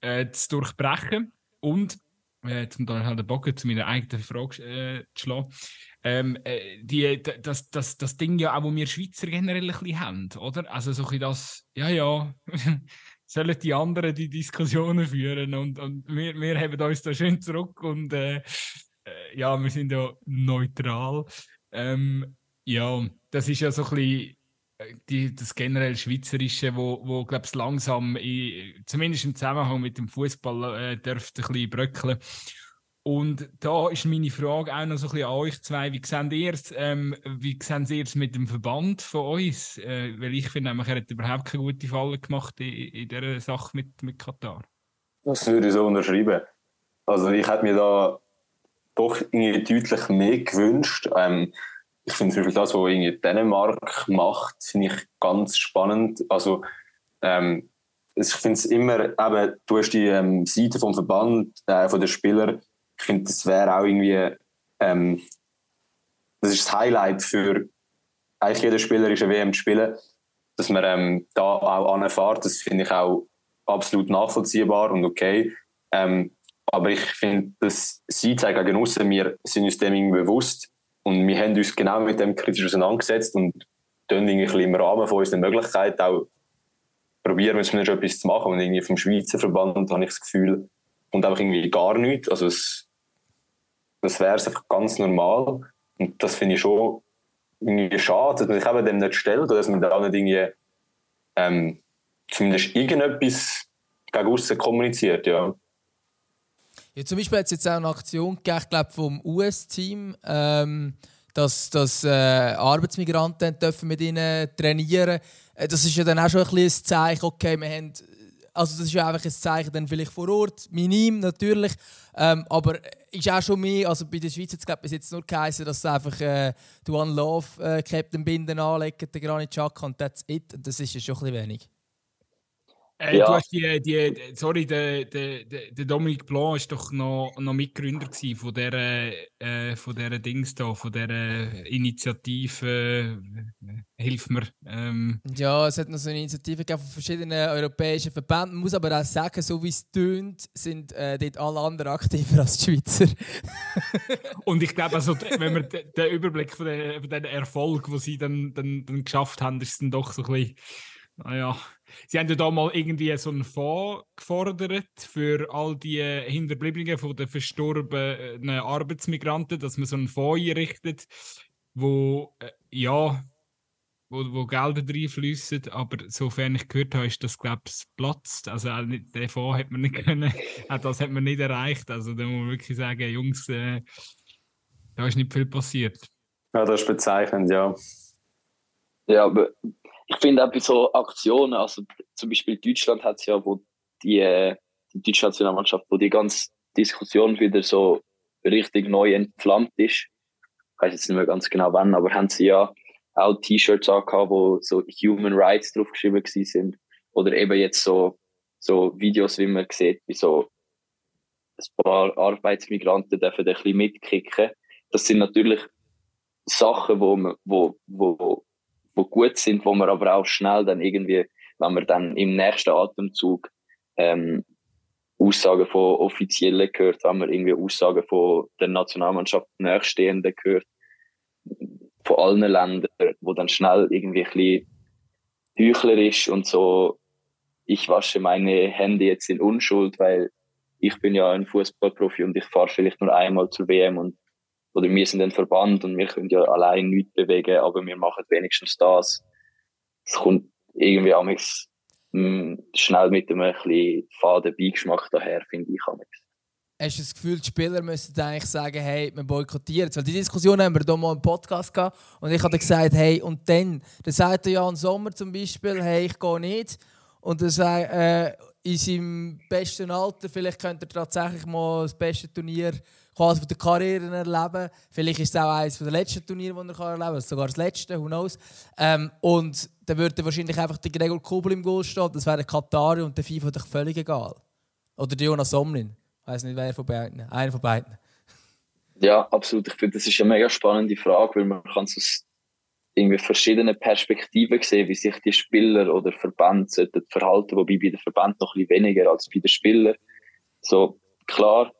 äh, zu durchbrechen. Und, äh, zum den Bogen zu meiner eigenen Frage äh, zu schlagen, ähm, äh, die, das, das, das Ding ja auch, wo wir Schweizer generell ein bisschen haben, oder? Also so ein das, ja, ja, sollen die anderen die Diskussionen führen und, und wir, wir haben uns da schön zurück und äh, äh, ja, wir sind ja neutral. Ähm, ja, das ist ja so ein bisschen die, das generell Schweizerische, wo, wo glaube ich, langsam, in, zumindest im Zusammenhang mit dem Fußball, äh, dürfte ein bisschen bröckeln. Und da ist meine Frage auch noch so ein bisschen an euch zwei. Wie seht ihr es, ähm, wie sehen ihr es mit dem Verband von uns? Äh, weil ich finde, er hat überhaupt keine gute Falle gemacht in, in dieser Sache mit, mit Katar. Das würde ich so unterschreiben. Also ich hätte mir da doch irgendwie deutlich mehr gewünscht. Ähm, ich finde zum Beispiel das, was irgendwie Dänemark macht, finde ich ganz spannend. Also ähm, ich finde es immer, eben, du hast die ähm, Seite vom Verband, äh, von den Spielern. Ich finde, das wäre auch irgendwie, ähm, das ist das Highlight für eigentlich jeder Spieler ist eine WM zu spielen, dass man ähm, da auch anfährt. Das finde ich auch absolut nachvollziehbar und okay. Ähm, aber ich finde, das Sie zeigen gegen aussen, wir sind uns dem irgendwie bewusst und wir haben uns genau mit dem kritisch auseinandergesetzt und tun irgendwie im Rahmen von unseren Möglichkeiten auch probieren wir zumindest etwas zu machen. Und irgendwie vom Schweizer Verband habe ich das Gefühl, und einfach irgendwie gar nichts. Also es, das wäre es einfach ganz normal. Und das finde ich schon irgendwie schade, dass man sich eben dem nicht stellt oder dass man da nicht irgendwie ähm, zumindest irgendetwas gegen aussen kommuniziert, ja. Ja, zum Beispiel hat es jetzt auch eine Aktion gegeben, ich glaube, vom US-Team, ähm, dass, dass äh, Arbeitsmigranten dürfen mit ihnen trainieren äh, Das ist ja dann auch schon ein, ein Zeichen, okay, wir haben, also das ist ja einfach ein Zeichen dann vielleicht vor Ort, minim natürlich, ähm, aber ist auch schon mehr, also bei der Schweiz jetzt glaube bis jetzt nur geheißen, dass einfach äh, die One Love äh, Captain Binden anlegen, der Granit Xhaka und that's it. Das ist ja schon ein bisschen wenig. Äh, Ja. Du hast die, die, sorry, der, der, der Dominique Blanc ist doch noch, noch Mitgründer gewesen von dieser, äh, von dieser Dings da, von dieser Initiative, äh, hilf mir. Ähm, Ja, es hat noch so eine Initiative gegeben von verschiedenen europäischen Verbänden. Man muss aber auch sagen, so wie es tönt, sind äh, dort alle anderen aktiver als die Schweizer. und ich glaube, also, wenn wir d- den Überblick von den, von den Erfolg, den sie dann, dann, dann geschafft haben, ist es dann doch so ein bisschen, naja, sie haben ja da mal irgendwie so einen Fonds gefordert für all die Hinterbliebenen von den verstorbenen Arbeitsmigranten, dass man so einen Fonds einrichtet, wo, äh, ja, wo, wo Gelder reinfließen, aber sofern ich gehört habe, ist das, glaube ich, platzt. Also auch nicht, den Fonds hat man nicht können, auch das hat man nicht erreicht. Also da muss man wirklich sagen, Jungs, äh, da ist nicht viel passiert. Ja, das ist bezeichnend, ja. Ja, aber ich finde auch bei so Aktionen, also zum Beispiel Deutschland hat es ja, wo die, die deutsche Nationalmannschaft, wo die ganze Diskussion wieder so richtig neu entflammt ist. Ich weiß jetzt nicht mehr ganz genau wann, aber haben sie ja auch T-Shirts angehabt, wo so Human Rights draufgeschrieben gewesen sind. Oder eben jetzt so, so Videos, wie man sieht, wie so ein paar Arbeitsmigranten dürfen ein bisschen mitkicken. Das sind natürlich Sachen, wo, man, wo, wo, wo gut sind, wo man aber auch schnell dann irgendwie, wenn man dann im nächsten Atemzug ähm, Aussagen von Offiziellen hört, wenn man irgendwie Aussagen von der Nationalmannschaft Nachstehenden hört, von allen Ländern, wo dann schnell irgendwie ein bisschen heuchlerisch und so, ich wasche meine Hände jetzt in Unschuld, weil ich bin ja ein Fußballprofi und ich fahre vielleicht nur einmal zur WM und oder wir sind ein Verband und wir können ja allein nichts bewegen, aber wir machen wenigstens das. Es kommt irgendwie amigs mm, schnell mit einem ein faden Beigeschmack daher, finde ich amigs. Hast du das Gefühl, die Spieler müssten eigentlich sagen, hey, wir boykottieren Weil die Diskussion haben wir hier mal im Podcast gehabt und ich habe gesagt, hey, und dann, dann sagt der Jan Sommer zum Beispiel, hey, ich gehe nicht. Und dann sagt, äh, in seinem besten Alter, vielleicht könnte er tatsächlich mal das beste Turnier quasi von der Karriere erleben. Vielleicht ist es auch eines der letzten Turniere, die er erleben kann, sogar das letzte, who knows. Ähm, und dann würde wahrscheinlich einfach der Gregor Kobel im Goal stehen, das wäre der Katari und der FIFA doch völlig egal. Oder der Jonas Somlin. Ich weiß nicht, wer von beiden. Einer von beiden. Ja, absolut. Ich finde, das ist eine mega spannende Frage, weil man kann es irgendwie verschiedene Perspektiven sehen, wie sich die Spieler oder Verbände sollten verhalten, wobei bei den Verbänden noch ein bisschen weniger als bei den Spielern. So, klar,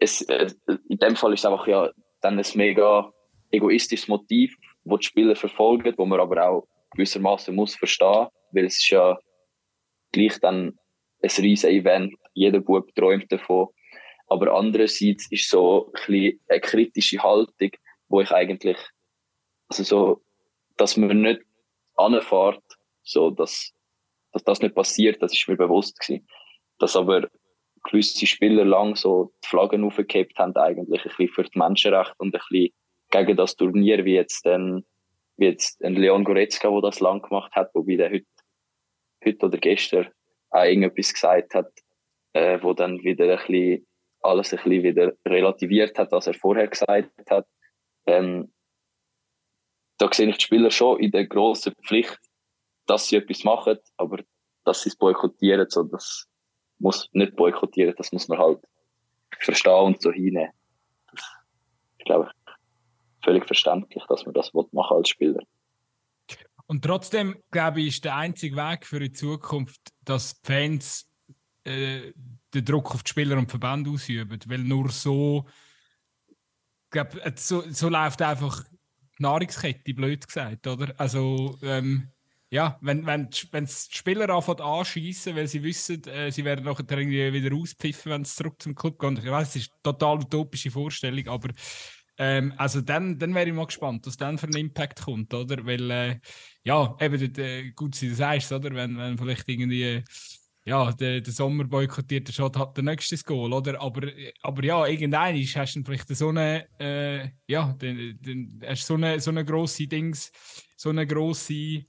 es, äh, in dem Fall ist es einfach ja dann ein mega egoistisches Motiv, das die Spieler verfolgen, wo man aber auch gewissermaßen muss verstehen, weil es ist ja gleich dann ein riesiges Event, jeder Bub träumt davon. Aber andererseits ist so ein eine kritische Haltung, wo ich eigentlich also so, dass man nicht anfährt, so, dass, dass das nicht passiert, das ist mir bewusst gewesen. Dass aber gewisse Spieler lang so die Flaggen aufgehebt haben, eigentlich ein bisschen für die Menschenrechte und ein bisschen gegen das Turnier, wie jetzt dann, wie jetzt ein Leon Goretzka, der das lang gemacht hat, wobei der heute, heute oder gestern auch irgendetwas gesagt hat, äh, wo dann wieder ein bisschen alles ein bisschen wieder relativiert hat, was er vorher gesagt hat. Ähm, da sehe ich die Spieler schon in der grossen Pflicht, dass sie etwas machen, aber dass sie es boykottieren, so, das muss nicht boykottieren, das muss man halt verstehen und so hinnehmen. Das ist, glaube ich, völlig verständlich, dass man das machen als Spieler. Und trotzdem, glaube ich, ist der einzige Weg für die Zukunft, dass die Fans äh, den Druck auf die Spieler und Verbände ausüben. Weil nur so, glaube, so, so läuft einfach Nahrungskette, blöd gesagt, oder? Also, ähm, ja, wenn, wenn, wenn die Spieler anfangen anschießen, weil sie wissen, äh, sie werden nachher irgendwie wieder auspfiffen, wenn sie zurück zum Club gehen. Ich weiß, es ist eine total utopische Vorstellung, aber ähm, also dann, dann wäre ich mal gespannt, was dann für einen Impact kommt, oder? Weil, äh, ja, eben, äh, gut, wie du sagst, oder? Wenn, wenn vielleicht irgendwie ja, der, der Sommer boykottierte Shot hat der nächste Goal, oder? Aber, aber ja, irgendein hast du vielleicht so eine, äh, ja, den, den, hast so eine, so eine grosse Dings, so eine grosse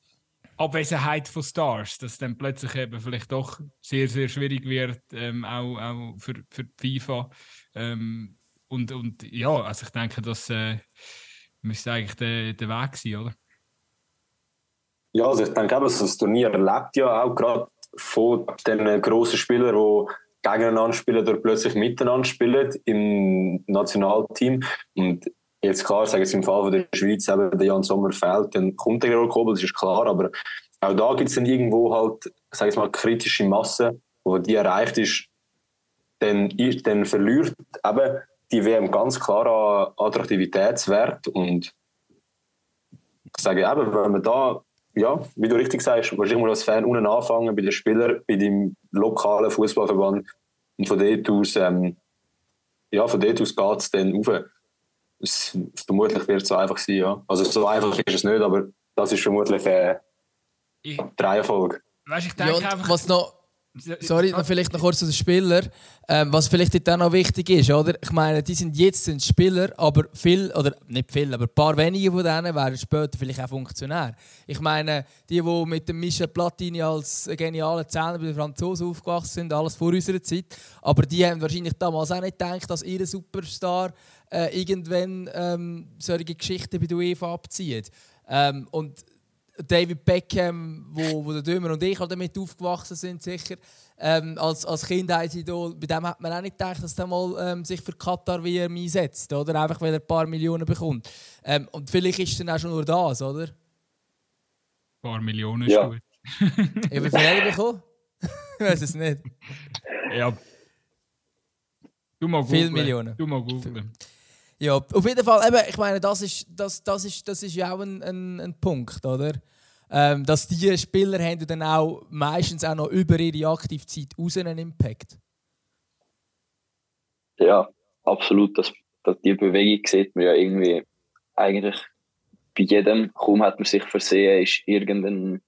Abwesenheit von Stars, dass dann plötzlich eben vielleicht doch sehr, sehr schwierig wird, ähm, auch, auch für, für FIFA. Ähm, und, und ja, also ich denke, das äh, müsste eigentlich der, der Weg sein, oder? Ja, also ich denke, das Turnier erlebt ja auch gerade von den grossen Spielern, die gegeneinander spielen oder plötzlich miteinander spielen im Nationalteam. Und jetzt klar, sagen Sie im Fall von der Schweiz, eben der Jan Sommer fehlt, dann kommt der Georg Kobel, das ist klar, aber auch da gibt es dann irgendwo halt, sag ich mal, kritische Masse, wo die erreicht ist, dann, dann verliert eben die WM ganz klar an Attraktivitätswert und ich sage eben, wenn man da ja, wie du richtig sagst, wahrscheinlich muss als Fan unten anfangen, bei den Spielern, bei dem lokalen Fußballverband. Und von dort aus, ähm, ja, von dort aus geht es dann rauf. Es, vermutlich wird es so einfach sein, ja. Also so einfach ist es nicht, aber das ist vermutlich äh, die Reihenfolge. Weißt, ich denke ja, einfach... Was noch Sorry, noch vielleicht noch kurz zu den Spielern. Ähm, was vielleicht dann noch wichtig ist, oder? Ich meine, die sind jetzt sind Spieler, aber viel, oder nicht viel, aber ein paar wenige von denen werden später vielleicht auch Funktionär. Ich meine, die, die mit dem Michel Platini als genialer Zehner bei den Franzosen aufgewachsen sind, alles vor unserer Zeit, aber die haben wahrscheinlich damals auch nicht gedacht, dass ihr Superstar äh, irgendwann ähm, solche Geschichten bei der UEFA abzieht. Ähm, und David Beckham, wo, wo der Dömer und ich halt damit aufgewachsen sind, sicher. Ähm, als, als Kindheitsidol, bei dem hat man auch nicht gedacht, dass er mal ähm, sich für Katar wie er einsetzt, oder? Einfach, weil er ein paar Millionen bekommt. Ähm, und vielleicht ist es dann auch schon nur das, oder? Ein paar Millionen ist ja. gut. ja, wie viel hat er bekommen? ich weiß es nicht. Ja. Du mal googeln. Viele Millionen. Du mal googeln. Ja, auf jeden Fall, eben, ich meine, das ist, das, das ist, das ist ja auch ein, ein, ein Punkt, oder? Ähm, dass die Spieler haben dann auch meistens auch noch über ihre Aktivzeit raus einen Impact. Ja, absolut. Das die Bewegung sieht man ja irgendwie eigentlich bei jedem. Kaum hat man sich versehen, ist irgendein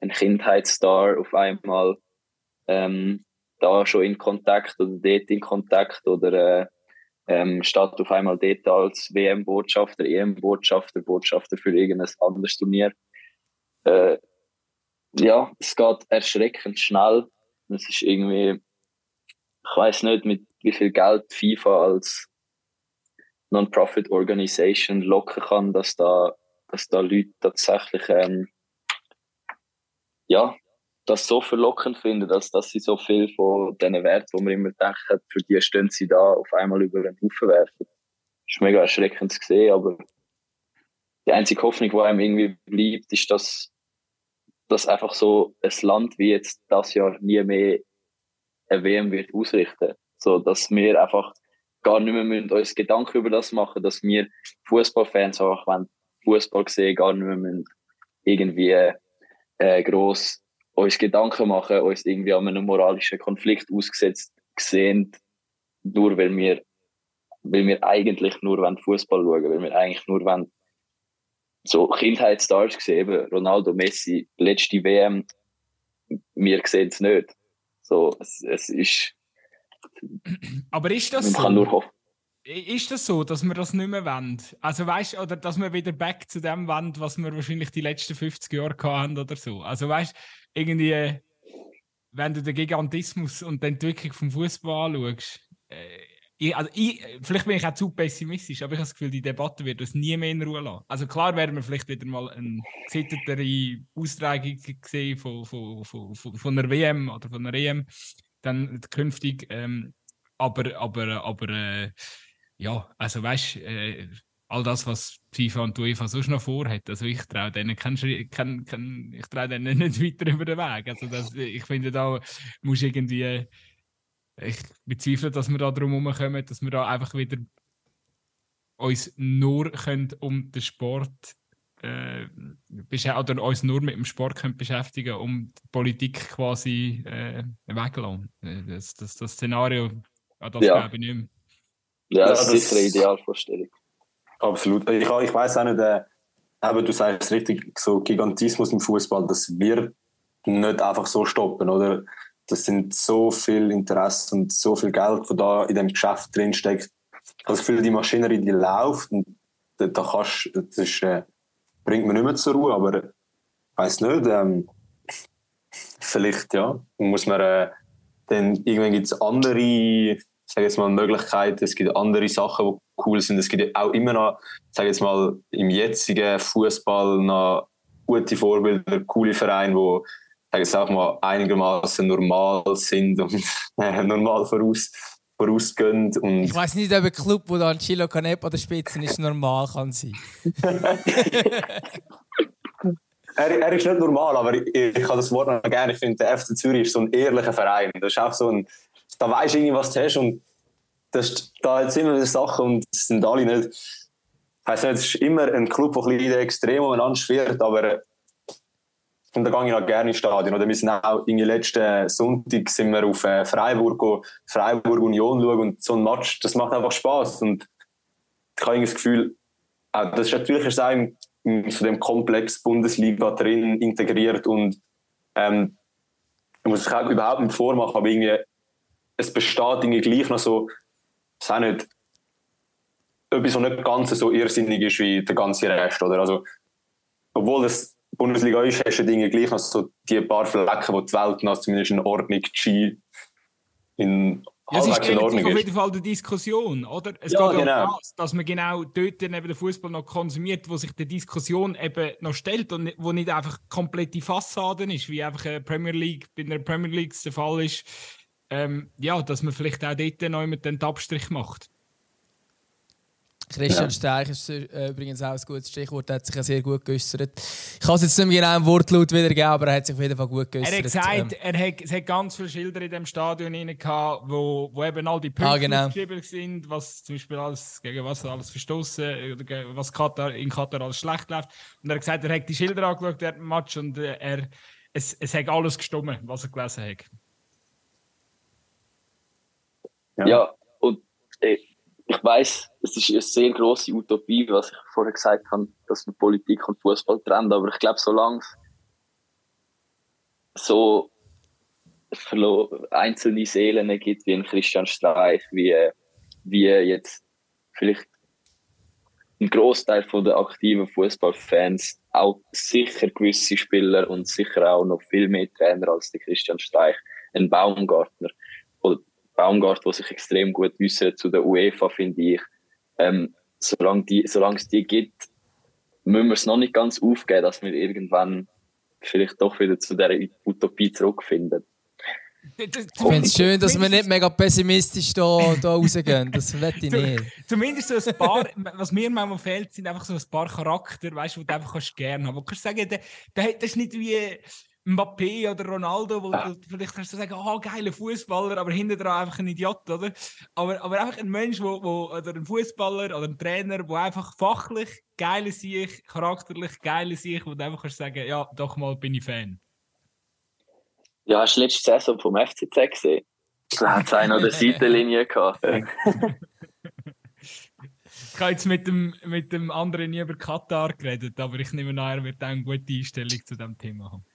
ein Kindheitsstar auf einmal ähm, da schon in Kontakt oder dort in Kontakt oder äh, ähm, statt auf einmal dort als WM-Botschafter, EM-Botschafter, Botschafter für irgendein anderes Turnier. Äh, ja, es geht erschreckend schnell. Es ist irgendwie, ich weiß nicht, mit wie viel Geld FIFA als Non-Profit Organisation locken kann, dass da, dass da Leute tatsächlich ähm, ja, das so verlockend finden, dass, dass sie so viel von diesen Werten, wo man immer hat, für die stehen sie da, auf einmal über den Haufen werfen. Das ist mega erschreckend zu sehen, aber die einzige Hoffnung, die einem irgendwie bleibt, ist, dass, dass einfach so ein Land wie jetzt das Jahr nie mehr eine WM wird ausrichten. So, dass wir einfach gar nicht mehr müssen uns Gedanken über das machen, dass wir Fußballfans auch, wenn Fußball sehen, gar nicht mehr müssen irgendwie äh, gross uns Gedanken machen, uns irgendwie an einem moralischen Konflikt ausgesetzt sehen, nur weil wir, weil wir eigentlich nur Fußball schauen weil wir eigentlich nur wollen, so Kindheitsstars gesehen, Ronaldo, Messi, letzte WM, wir sehen es nicht. So, es, es ist. Aber ist das man so? Kann nur hoffen. Ist das so, dass wir das nicht mehr wollen? Also weißt oder dass wir wieder back zu dem wollen, was wir wahrscheinlich die letzten 50 Jahre hatten oder so? Also weißt irgendwie, wenn du den Gigantismus und die Entwicklung vom Fußball anschaust, äh, ich, also ich, vielleicht bin ich auch zu pessimistisch, aber ich habe das Gefühl, die Debatte wird uns nie mehr in Ruhe lassen. Also klar werden wir vielleicht wieder mal eine gesittetere Austragung sehen von, von, von, von, von einer WM oder von einer EM, dann künftig. Ähm, aber aber, aber äh, ja, also weißt äh, all das, was FIFA und UEFA sonst noch vorhat, also ich traue denen, kein, kein, kein, ich traue denen nicht weiter über den Weg. Also das, ich finde, da muss irgendwie, ich bezweifle, dass wir da drum herumkommen, dass wir da einfach wieder uns nur können um den Sport äh, oder uns nur mit dem Sport können beschäftigen um die Politik quasi äh, wegzulassen. Das, das, das Szenario, an das ja. glaube ich nicht mehr. Ja, das, ist sicher eine Idealvorstellung. Absolut. Ich, ich weiß auch nicht, äh, eben, du sagst es richtig, so Gigantismus im Fußball, das wird nicht einfach so stoppen, oder? Das sind so viel Interesse und so viel Geld, das da in dem Geschäft drinsteckt. Ich habe das Gefühl, die Maschinerie, die läuft und da, da kannst, das ist, äh, bringt man nicht mehr zur Ruhe, aber ich weiß nicht, ähm, vielleicht, ja, muss man, äh, dann irgendwann gibt es andere sage jetzt mal, Möglichkeiten. Es gibt andere Sachen, die cool sind. Es gibt auch immer noch, sage jetzt mal, im jetzigen Fußball noch gute Vorbilder, coole Vereine, die sage jetzt auch mal einigermaßen normal sind und äh, normal voraus, vorausgehen. Und ich weiß nicht, ob ein Club, wo da ein Chilo Canepa der Spitzen ist, normal kann sein. er, er ist nicht normal, aber ich, ich kann das Wort noch gerne. Ich finde, der FC Zürich ist so ein ehrlicher Verein. Das ist auch so ein da weißt du irgendwie, was du hast und das, da jetzt immer wieder Sachen und es sind alle nicht. Heißt nicht, es ist immer ein Club, der ein bisschen extrem umeinander schwirrt, aber und da gehe ich auch gerne ins Stadion. Oder wir sind auch irgendwie letzten Sonntag sind wir auf äh, Freiburg, Freiburg Union schauen und so ein Match, das macht einfach Spaß und ich habe das Gefühl, das ist natürlich auch in, in so dem Komplex Bundesliga drin integriert und ähm, ich muss sich auch überhaupt nicht vormachen, aber irgendwie es besteht irgendwie gleich noch so, es auch nicht, etwas, was nicht ganz so irrsinnig ist wie der ganze Rest, oder? Also, obwohl es Bundesliga ist, hast du Dinge gleich noch so die paar Flecken, wo die Welt noch zumindest in Ordnung G in ja, es ist auf jeden Fall die Diskussion, oder? Es ja, geht genau. um das, dass man genau dort eben den Fußball noch konsumiert, wo sich die Diskussion eben noch stellt und wo nicht einfach komplette Fassaden ist, wie einfach eine Premier League bei einer Premier League der Fall ist ähm, ja, dass man vielleicht auch dort noch mit den Abstrich macht. Christian ja. Streich ist äh, übrigens auch ein gutes Stichwort, er hat sich ja sehr gut geäußert. Ich kann es jetzt nicht mehr genau im Wortlaut wiedergeben, aber er hat sich auf jeden Fall gut geäußert. Er hat gesagt, ähm. er hat, es hat ganz viele Schilder in dem Stadion gehabt, wo, wo eben all die Punkte ah, genau. geschrieben sind, was zum Beispiel alles, gegen was alles verstoßen was Katar, in Katar alles schlecht läuft. Und er hat gesagt, er hat die Schilder angeschaut während dem Match und äh, er, es, es hat alles gestimmt, was er gelesen hat. Ja, ja und äh, ich weiß, es ist eine sehr große Utopie, was ich vorher gesagt habe, dass man Politik und Fußball trennt. Aber ich glaube, solange es so einzelne Seelen gibt, wie ein Christian Streich, wie, wie jetzt vielleicht ein Großteil der aktiven Fußballfans, auch sicher gewisse Spieler und sicher auch noch viel mehr Trainer als der Christian Streich, ein Baumgartner Baumgart, der sich extrem gut wissen zu der UEFA, finde ich. Ähm, solange, die, solange es die gibt, müssen wir es noch nicht ganz aufgeben, dass wir irgendwann vielleicht doch wieder zu dieser Utopie zurückfinden. Ich finde es schön, dass wir nicht mega pessimistisch da, da rausgehen. Das will ich nicht. Zumindest so ein paar, was mir manchmal fehlt, sind einfach so ein paar Charakter, weißt du, die du einfach gerne haben. Du kannst sagen, der, der, das ist nicht wie Mbappé oder Ronaldo, wo ja. du vielleicht kannst du sagen, oh, geiler Fußballer, aber hinter dran einfach ein Idiot, oder? Aber, aber einfach ein Mensch, wo, wo, oder ein Fußballer oder ein Trainer, der einfach fachlich geil sich, charakterlich geil sich, wo du einfach kannst sagen, ja, doch mal bin ich Fan. Ja, hast du letzte Saison vom FCZ gesehen? Da hat es einen an der Seitenlinie gehabt. ich habe jetzt mit dem, mit dem anderen nie über Katar geredet, aber ich nehme an, er wird auch eine gute Einstellung zu diesem Thema haben.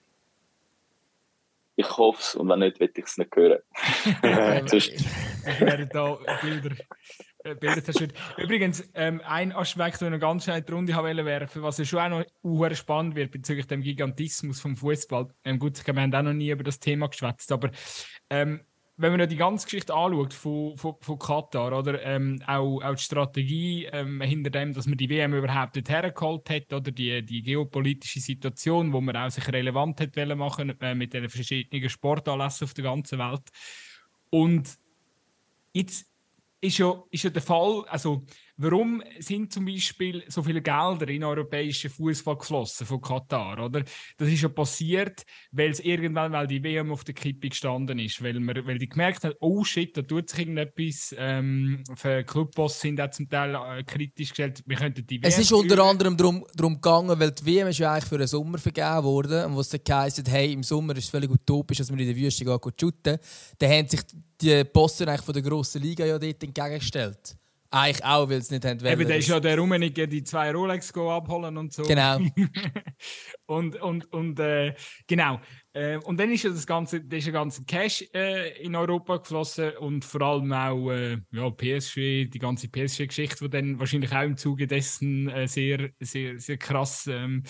Ich hoffe es und wenn nicht, will ich es nicht hören. ich werde da Bilder, äh, Bilder zerstört. Übrigens, ähm, ein Aspekt, den ich ganz schnell in die Runde werfen wollte, was ja schon auch noch spannend wird bezüglich dem Gigantismus vom Fußball. Ähm, gut, wir haben auch noch nie über das Thema geschwätzt, aber ähm, wenn man ja die ganze Geschichte anschaut von, von, von Katar, oder ähm, auch, auch die Strategie ähm, hinter dem, dass man die WM überhaupt dort hergeholt hat, oder die, die geopolitische Situation, wo man auch sich relevant hat machen äh, mit den verschiedenen Sportanlässen auf der ganzen Welt. Und jetzt ist ja, ist ja der Fall, also Warum sind zum Beispiel so viele Gelder in europäischen Fußball geflossen von Katar? Oder? Das ist ja passiert, weil es irgendwann, weil die WM auf der Kippe gestanden ist, weil, man, weil die gemerkt haben, oh shit, da tut sich irgendetwas. Ähm, für Clubboss sind auch zum Teil äh, kritisch gestellt, wir könnten die WM. Es ist unter anderem darum, gegangen, weil die WM ist ja eigentlich für den Sommer vergeben worden und wo es dann geheißen hey, im Sommer ist es völlig utopisch, dass wir in der Wüste gehen, shooten. Dann haben sich die Bosse eigentlich von der grossen Liga ja dort entgegengestellt. Eigentlich auch, weil es nicht haben wollen. Eben, der ist ja der Rummenigge die zwei Rolex abholen und so. Genau. und und, und äh, genau. Äh, und dann ist ja das ganze, das ist ja ganze Cash äh, in Europa geflossen und vor allem auch äh, ja, PSG, die ganze PSG-Geschichte, die dann wahrscheinlich auch im Zuge dessen äh, sehr, sehr, sehr krass ähm,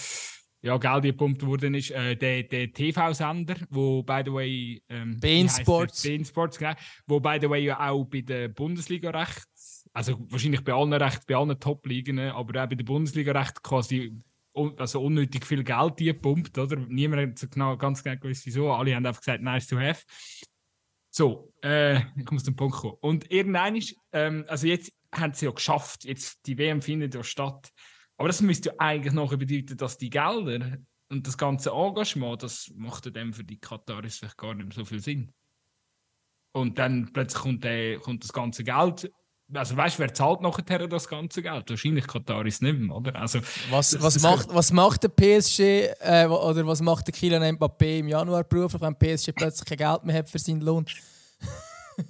ja, Geld gepumpt worden ist. Äh, der der TV-Sender, wo by the way ähm, Bein Sports, Bein Sports genau, wo by the way ja auch bei der Bundesliga recht also wahrscheinlich bei allen recht, bei allen Top-Ligen, aber auch bei der Bundesliga recht quasi also unnötig viel Geld gepumpt, oder? Niemand hat genau, ganz genau gewusst, wieso. Alle haben einfach gesagt, nice to have. So, äh, ich muss zum Punkt kommen. Und irgendein ist, ähm, also jetzt haben sie ja geschafft, jetzt die WM findet ja statt. Aber das müsste ja eigentlich noch bedeuten, dass die Gelder und das ganze Engagement, das macht dann für die Kataris vielleicht gar nicht mehr so viel Sinn. Und dann plötzlich kommt, der, kommt das ganze Geld also weißt du, wer zahlt nachher das ganze Geld? Wahrscheinlich Kataris nicht mehr, oder? Also, was, was, das macht, was macht der PSG äh, oder was macht der Kylian Mbappé im Januar beruflich, wenn PSG plötzlich kein Geld mehr hat für seinen Lohn?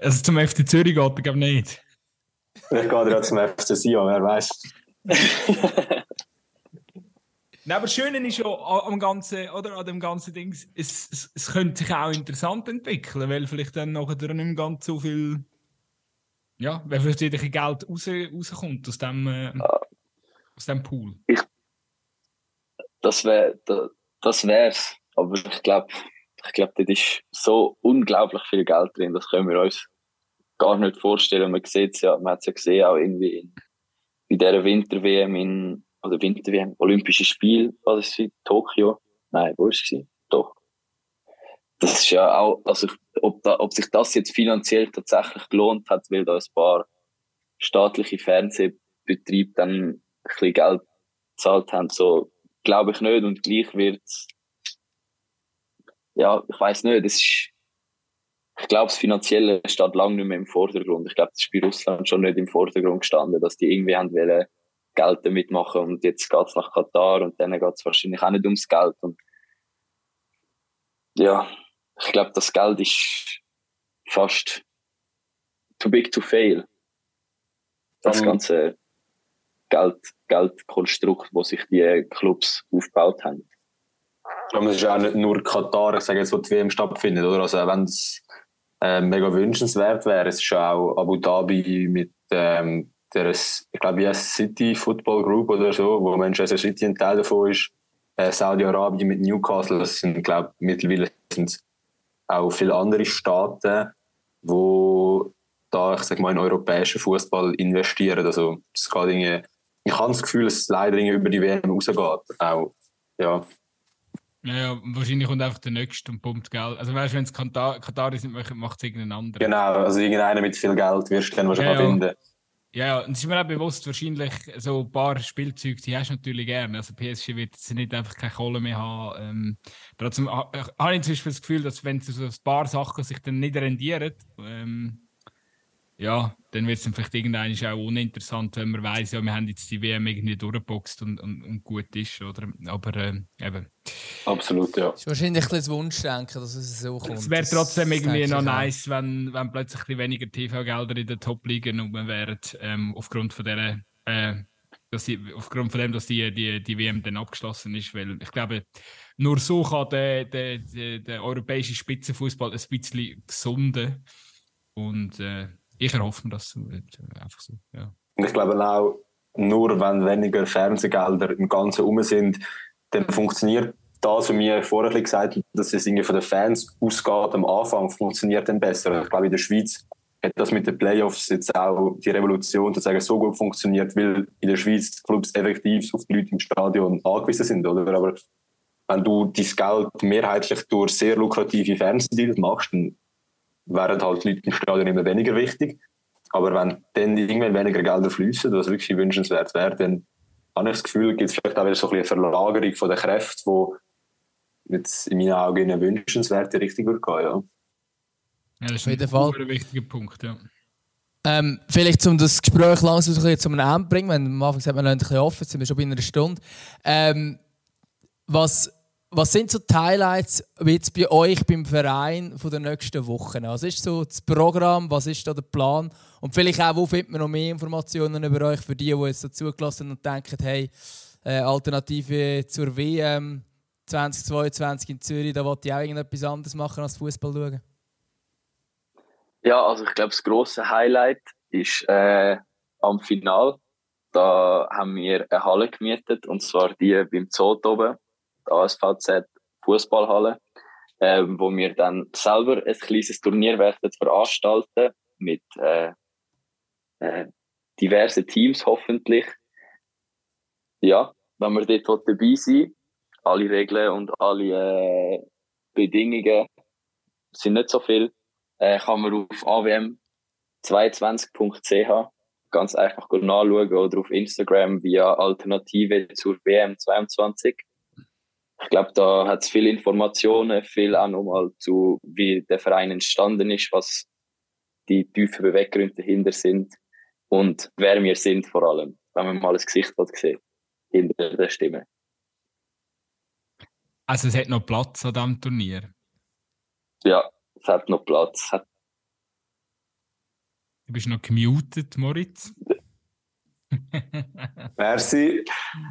also zum FC Zürich geht er glaube nicht. Vielleicht geht er ja zum FC Sion, wer weiß. Nein, aber das Schöne ist ja am ganzen, oder, an dem ganzen Ding, es, es, es könnte sich auch interessant entwickeln, weil vielleicht dann nachher nicht ganz so viel ja, wenn vielleicht wieder Geld raus, rauskommt aus dem, äh, aus dem Pool. Ich, das wäre das wär's. Aber ich glaube, ich glaube, da ist so unglaublich viel Geld drin, das können wir uns gar nicht vorstellen. Man sieht ja, man hat es ja gesehen, auch irgendwie in, in dieser Winter-WM in, oder Winter-WM, Olympische Spiel, was ist es, Tokio? Nein, wo ist es? Das ist ja auch, also ob, da, ob sich das jetzt finanziell tatsächlich gelohnt hat, weil da ein paar staatliche Fernsehbetriebe dann ein bisschen Geld gezahlt haben, so glaube ich nicht. Und gleich wird ja, ich weiß nicht, das ist, ich glaube, das Finanzielle steht lange nicht mehr im Vordergrund. Ich glaube, das ist bei Russland schon nicht im Vordergrund gestanden, dass die irgendwie haben wollen, Geld damit machen. Und jetzt geht es nach Katar und dann geht es wahrscheinlich auch nicht ums Geld. Und ja, ich glaube, das Geld ist fast too big to fail. das ganze Geld, Geldkonstrukt, wo sich die Clubs aufgebaut haben. Aber es ist auch nicht nur Katar, ich sage jetzt, wo die WM stattfindet, oder? Also wenn es äh, mega wünschenswert wäre, es ist auch Abu Dhabi mit ähm, der, ich glaube, yes, City Football Group oder so, wo Manchester City ein Teil davon ist, äh, Saudi-Arabien mit Newcastle, das sind, glaube ich, mittlerweile sind auch viele andere Staaten, wo da, ich sag mal, in europäischen Fußball investieren. Also, es geht irgendwie, ich habe das Gefühl, dass es leider über die WM rausgeht. Auch, ja. Ja, ja, wahrscheinlich kommt einfach der nächste und pumpt Geld. Also weißt du, wenn es Katar Kataris nicht macht es irgendeinen anderen. Genau, also irgendeiner mit viel Geld wirst du dann wahrscheinlich ja, finden. Ja, ja, und es ist mir auch bewusst, wahrscheinlich so ein paar Spielzeuge, die hast du natürlich gerne. Also PSG wird jetzt nicht einfach keine Kohle mehr haben. Ähm, trotzdem habe ich zum Beispiel das Gefühl, dass wenn so ein paar Sachen sich dann nicht rendieren, ähm, ja, dann wird es vielleicht irgendwann auch uninteressant, wenn man weiß, ja, wir haben jetzt die WM irgendwie durchgeboxt und, und, und gut ist, oder? Aber äh, eben. Absolut, ja. Ist wahrscheinlich ein bisschen Wunschdenken, dass es so kommt. Es wäre trotzdem irgendwie noch nice, wenn, wenn plötzlich ein weniger TV-Gelder in der Top liegen und man wäre ähm, aufgrund von der äh, dass die, aufgrund von dem, dass die, die, die WM dann abgeschlossen ist, weil ich glaube, nur so kann der, der, der, der europäische Spitzenfußball ein bisschen gesunden und äh, ich erhoffe mir das einfach so. Ja. Und ich glaube auch, nur wenn weniger Fernsehgelder im Ganzen um sind, dann funktioniert das, was mir vorher gesagt habe, dass es irgendwie von den Fans ausgeht am Anfang, funktioniert dann besser. Ich glaube, in der Schweiz hat das mit den Playoffs jetzt auch die Revolution sozusagen so gut funktioniert, weil in der Schweiz Clubs effektiv auf die Leute im Stadion angewiesen sind. Oder? Aber wenn du dein Geld mehrheitlich durch sehr lukrative Fernsehdeals machst, dann wären halt die Leute im Stadion immer weniger wichtig. Aber wenn dann irgendwann weniger Gelder fließen, was wirklich wünschenswert wäre, dann habe ich das Gefühl, gibt es vielleicht auch wieder so ein eine Verlagerung von den Kräften, die jetzt in meinen Augen in eine wünschenswerte Richtung würde gehen. Ja. Ja, das ist jeden Fall. ein wichtiger Punkt, ja. Ähm, vielleicht, um das Gespräch langsam zu einem Ende zu bringen, wenn am Anfang sagt man, ein bisschen offen, jetzt sind wir schon bei einer Stunde. Ähm, was was sind so die Highlights jetzt bei euch beim Verein von der nächsten Wochen? Was ist so das Programm? Was ist da der Plan? Und vielleicht auch, wo findet man noch mehr Informationen über euch für die, die jetzt zugelassen und denken, hey, äh, Alternative zur WM 2022 in Zürich, da wollte ich auch irgendetwas anderes machen als Fußball schauen? Ja, also ich glaube, das grosse Highlight ist äh, am Final. Da haben wir eine Halle gemietet, und zwar die beim Zoo oben ASVZ Fußballhalle, äh, wo wir dann selber ein kleines Turnier werden veranstalten mit äh, äh, diversen Teams hoffentlich. Ja, wenn wir dort dabei sind, alle Regeln und alle äh, Bedingungen sind nicht so viel, äh, kann man auf awm22.ch ganz einfach nachschauen oder auf Instagram via Alternative zur WM 22 ich glaube, da hat es viele Informationen, viel auch nochmal zu, wie der Verein entstanden ist, was die tiefen Beweggründe dahinter sind und wer wir sind vor allem, wenn man mal das Gesicht hat gesehen hinter der Stimme. Also es hat noch Platz an diesem Turnier? Ja, es hat noch Platz. Du bist noch gemutet, Moritz. Merci.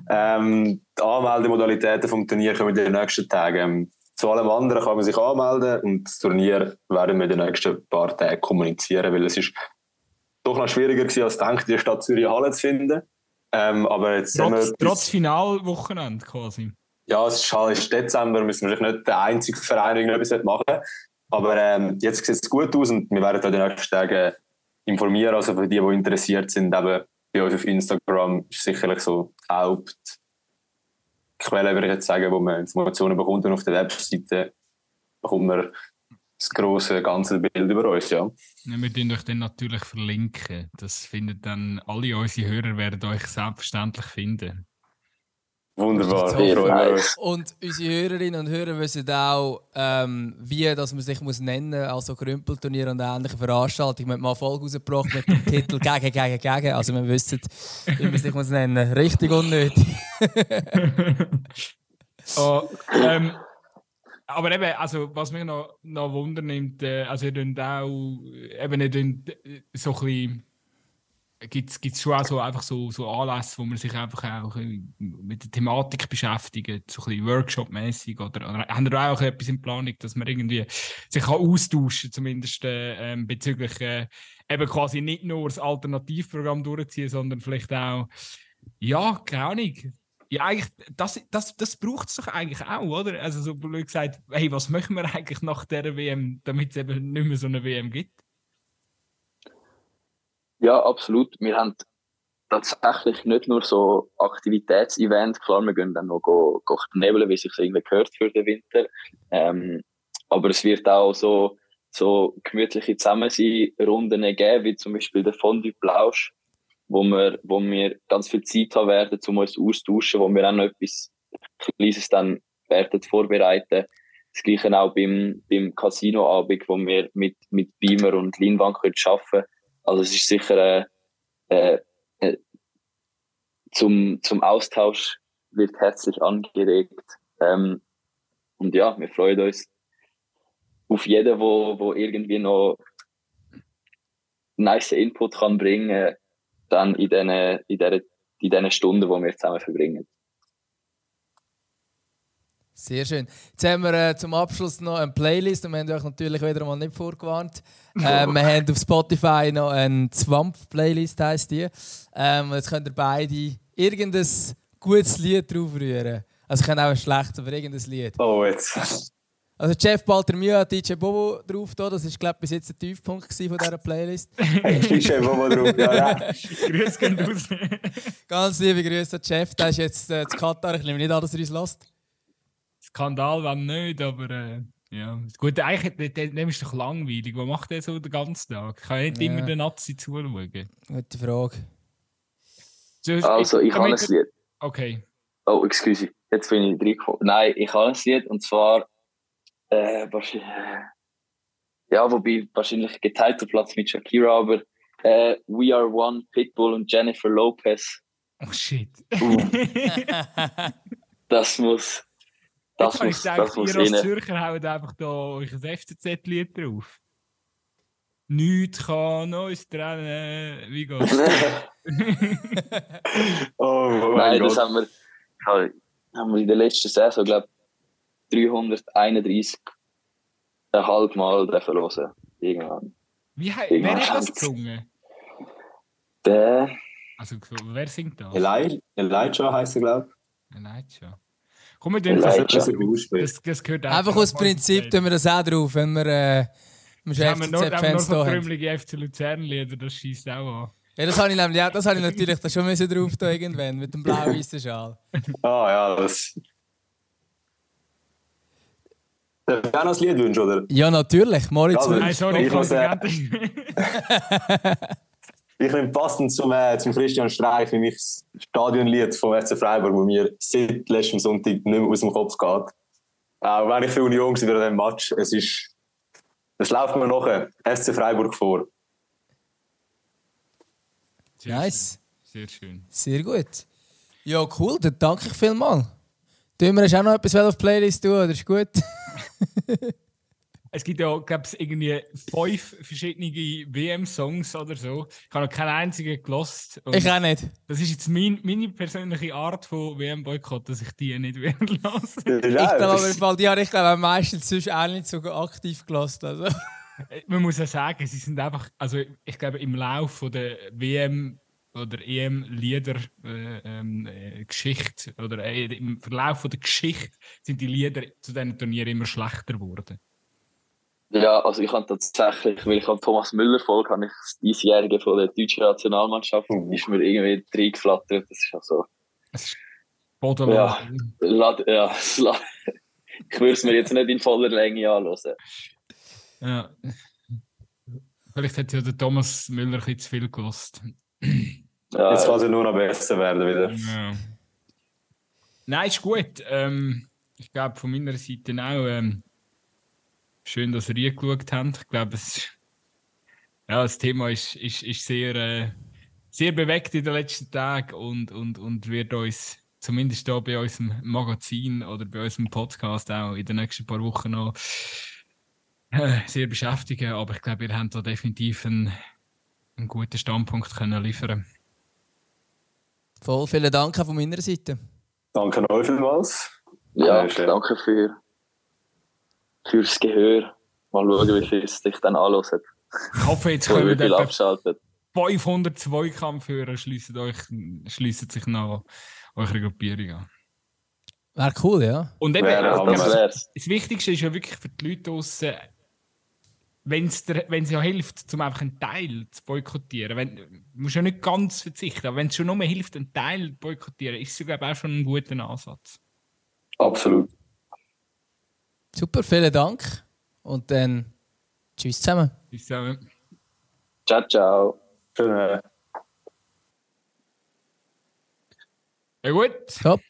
Ähm, die Anmeldemodalitäten vom Turnier kommen in den nächsten Tagen. Ähm, zu allem anderen kann man sich anmelden und das Turnier werden wir in den nächsten paar Tagen kommunizieren, weil es ist doch noch schwieriger gewesen, als gedacht, die Stadt Zürich Halle zu finden. Ähm, aber jetzt trotz, wir trotz Finalwochenende quasi. Ja, es ist, halt, Dezember, müssen wir nicht der einzige Verein irgendetwas machen. Aber ähm, jetzt sieht es gut aus und wir werden in den nächsten Tagen informieren, also für die, die interessiert sind, eben bei uns auf Instagram ist sicherlich so die Hauptquelle, würde ich jetzt sagen, wo man Informationen bekommt. Und auf der Webseite bekommt man das große ganze Bild über uns, ja. ja wir tun euch dann natürlich verlinken. Das finden dann alle unsere Hörer werden euch selbstverständlich finden. Wunderbar. Und unsere Hörerinnen und Hörer wissen auch, ähm, wie dass man sich muss nennen muss, also Grümpelturnier und ähnliche Veranstaltungen. Wir haben mal eine Folge rausgebracht mit dem Titel «Gegen, gegen, gegen». Also wir wissen, wie man sich muss nennen muss. Richtig unnötig. oh, ähm, aber eben, also, was mich noch, noch wundern nimmt, äh, also ihr auch eben nicht so ein bisschen gibt es schon auch so, einfach so, so Anlässe, wo man sich einfach auch mit der Thematik beschäftigt, so ein bisschen Workshop-mäßig oder, oder haben ihr auch etwas in Planung, dass man irgendwie sich kann austauschen zumindest äh, ähm, bezüglich äh, eben quasi nicht nur das Alternativprogramm durchziehen, sondern vielleicht auch, ja, keine Ahnung, ja, eigentlich, das, das, das braucht es doch eigentlich auch, oder? Also so blöd gesagt, hey, was machen wir eigentlich nach der WM, damit es eben nicht mehr so eine WM gibt? Ja, absolut. Wir haben tatsächlich nicht nur so Aktivitätsevents, klar, wir gehen dann noch go, go nebeln, wie sich irgendwie gehört für den Winter. Ähm, aber es wird auch so, so gemütliche Zusammensein-Runden geben, wie zum Beispiel der Fondue Plausch, wo wir, wo wir ganz viel Zeit haben werden, um uns austauschen, wo wir auch noch etwas Kleines dann werden vorbereiten. Das gleiche auch beim, beim Casino-Abend, wo wir mit, mit Beamer und Leinwand arbeiten können also es ist sicher äh, äh, zum, zum Austausch wird herzlich angeregt. Ähm, und ja, wir freuen uns auf jeden, wo, wo irgendwie noch nice Input kann bringen, dann in diesen in der, in den Stunden, die wir zusammen verbringen. Sehr schön. Jetzt haben wir äh, zum Abschluss noch eine Playlist und wir haben euch natürlich wieder mal nicht vorgewarnt. Äh, wir haben auf Spotify noch eine Zwampf-Playlist, heisst die. Ähm, jetzt könnt ihr beide irgendein gutes Lied drauf rühren. Also ich kenne auch ein schlechtes, aber irgendein Lied. Oh, jetzt. Also Jeff Baltermio hat DJ Bobo drauf da. Das war glaube bis jetzt der Tiefpunkt von dieser Playlist. Hey, DJ Bobo drauf, ja. ja. Grüß gehen raus. Ganz liebe Grüße an Jeff. Der ist jetzt äh, zu Katar. Ich nehme nicht an, dass er uns lässt. Skandal, wenn nicht, aber äh, ja. Gut, eigentlich dem ist doch langweilig. Was macht der so den ganzen Tag? Ich kann nicht ja. immer den Nazi zuschauen. Gute Frage. also, ich, ich habe ein Lied. Okay. Oh, excuse. Jetzt bin ich reingekommen. Nein, ich habe ein Lied und zwar äh, ja, wobei wahrscheinlich geteilter Platz mit Shakira, aber äh, We Are One, Pitbull und Jennifer Lopez. Oh shit. Uh. das muss das Jetzt muss, ich gedacht, ihr als Zürcher haut einfach da euch ein FCZ-Lied drauf. Nichts kann uns trennen. Wie geht's? oh, oh Nein, das haben wir, haben wir in der letzten Saison, glaube ich, 331 ein halb Mal hören. Irgendwann. Wie, Irgendwann wer hat das gesungen? Der. Also, wer singt da? Eli Elijah heisst er, glaube ich. Elijah. Komm, wir tun das, das, das, das gehört Einfach aus Prinzip tun wir das auch drauf, wenn wir, äh, wir ja, FCZ-Fans da haben. Wenn FC Luzern-Lieder, das schießt auch an. Ja, das habe ich, nämlich, ja, das habe ich natürlich da schon müssen drauf da irgendwann, mit dem blau-weißen Schal. Ah ja, das... Darf ich auch noch ein Lied wünschen, oder? Ja, natürlich. Moritz ja, Nein, sorry, ich muss... Äh, ich nehme passend zum, äh, zum Christian Streich für mich das Stadionlied vom FC Freiburg, das mir seit letztem Sonntag nicht mehr aus dem Kopf geht. Auch wenn ich für Union war in diesem Match, es ist, es läuft mir noch SC Freiburg vor. Sehr nice. Schön. Sehr schön. Sehr gut. Ja, cool, dann danke ich vielmals. Tun wir auch noch etwas auf die Playlist tun, oder ist gut? Es gibt ja, glaube ich, irgendwie fünf verschiedene WM-Songs oder so. Ich habe noch keinen einzigen gelost. Ich auch nicht. Das ist jetzt mein, meine persönliche Art von WM-Boykott, dass ich die nicht werden lasse. ich glaube aber, die habe ich glaube meistens sonst auch nicht so aktiv gelost. Also. Man muss ja sagen, sie sind einfach, also ich glaube, im Laufe der WM oder EM-Lieder äh, ähm, äh, oder äh, im Verlauf der Geschichte sind die Lieder zu diesen Turnieren immer schlechter geworden. Ja, also ich habe tatsächlich, weil ich am Thomas Müller folge, habe ich das Diesjährige von der deutschen Nationalmannschaft, mhm. ist mir irgendwie reingeflattert. Das ist ja so. Bodenlos. Ja, ja, ich würde es mir jetzt nicht in voller Länge anschauen. Ja. Vielleicht hat ja der Thomas Müller ein bisschen zu viel gelost. Ja, jetzt kann es nur noch besser werden wieder. Ja. Nein, ist gut. Ähm, ich glaube von meiner Seite auch. Ähm, schön, dass ihr reingeschaut habt. Ich glaube, es, ja, das Thema ist, ist, ist sehr, äh, sehr bewegt in den letzten Tagen und, und, und wird uns zumindest hier bei unserem Magazin oder bei unserem Podcast auch in den nächsten paar Wochen noch äh, sehr beschäftigen. Aber ich glaube, wir haben da definitiv einen, einen guten Standpunkt können liefern Voll, vielen Dank auch von meiner Seite. Danke euch vielmals. Ja, danke für, fürs Gehör. Mal schauen, wie viel es dich dann anhört. Ich hoffe, jetzt können wir abschaltet. 500 Zweikampfhörer schliessen, euch, schliessen sich nach eurer Gruppierung an. Wäre cool, ja. Und eben, Wäre Hammer. Das das Wichtigste ist ja wirklich für die Leute draussen, wenn es ja hilft, zum einfach einen Teil zu boykottieren. Wenn, du musst ja nicht ganz verzichten, aber wenn es schon nur hilft, einen Teil zu boykottieren, ist es, glaube ich, auch schon ein guter Ansatz. Absolut. Super, vielen Dank. Und dann tschüss zusammen. Bis dann. Ciao, ciao. Schön. Ja gut. Top.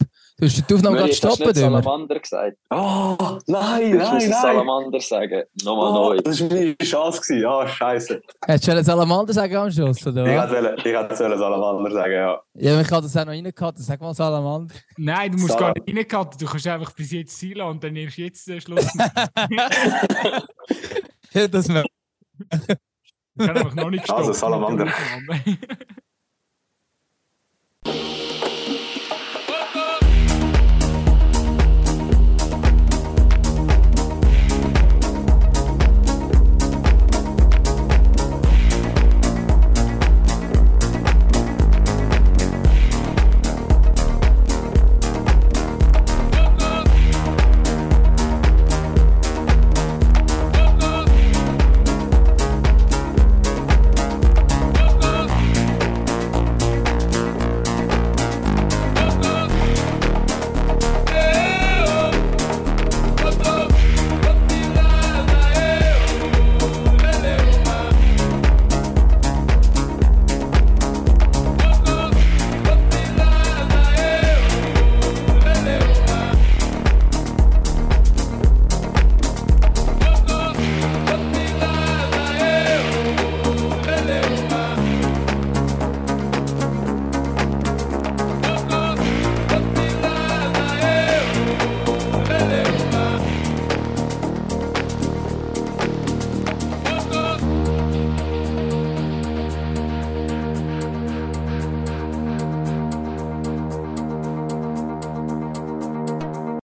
Du hast die Aufnahme gerade Möri, hast du stoppen. Salamander gesagt. Oh, nein, Du nein, musst nein. Salamander sagen. Nochmal Oh, neu. das war meine Chance. gewesen. Ah, scheiße. Hättest du einen Salamander sagen am Schluss, oder Ich was? hätte ich hätte Salamander sagen, ja. Ja, ich habe das auch noch reingehauen. Sag mal Salamander. Nein, du musst Sal- gar nicht reincutten. Du kannst einfach bis jetzt sein und dann erst jetzt den Schluss machen. Ja, das wäre Ich kann einfach noch nicht Also, stoppen mit der Salamander.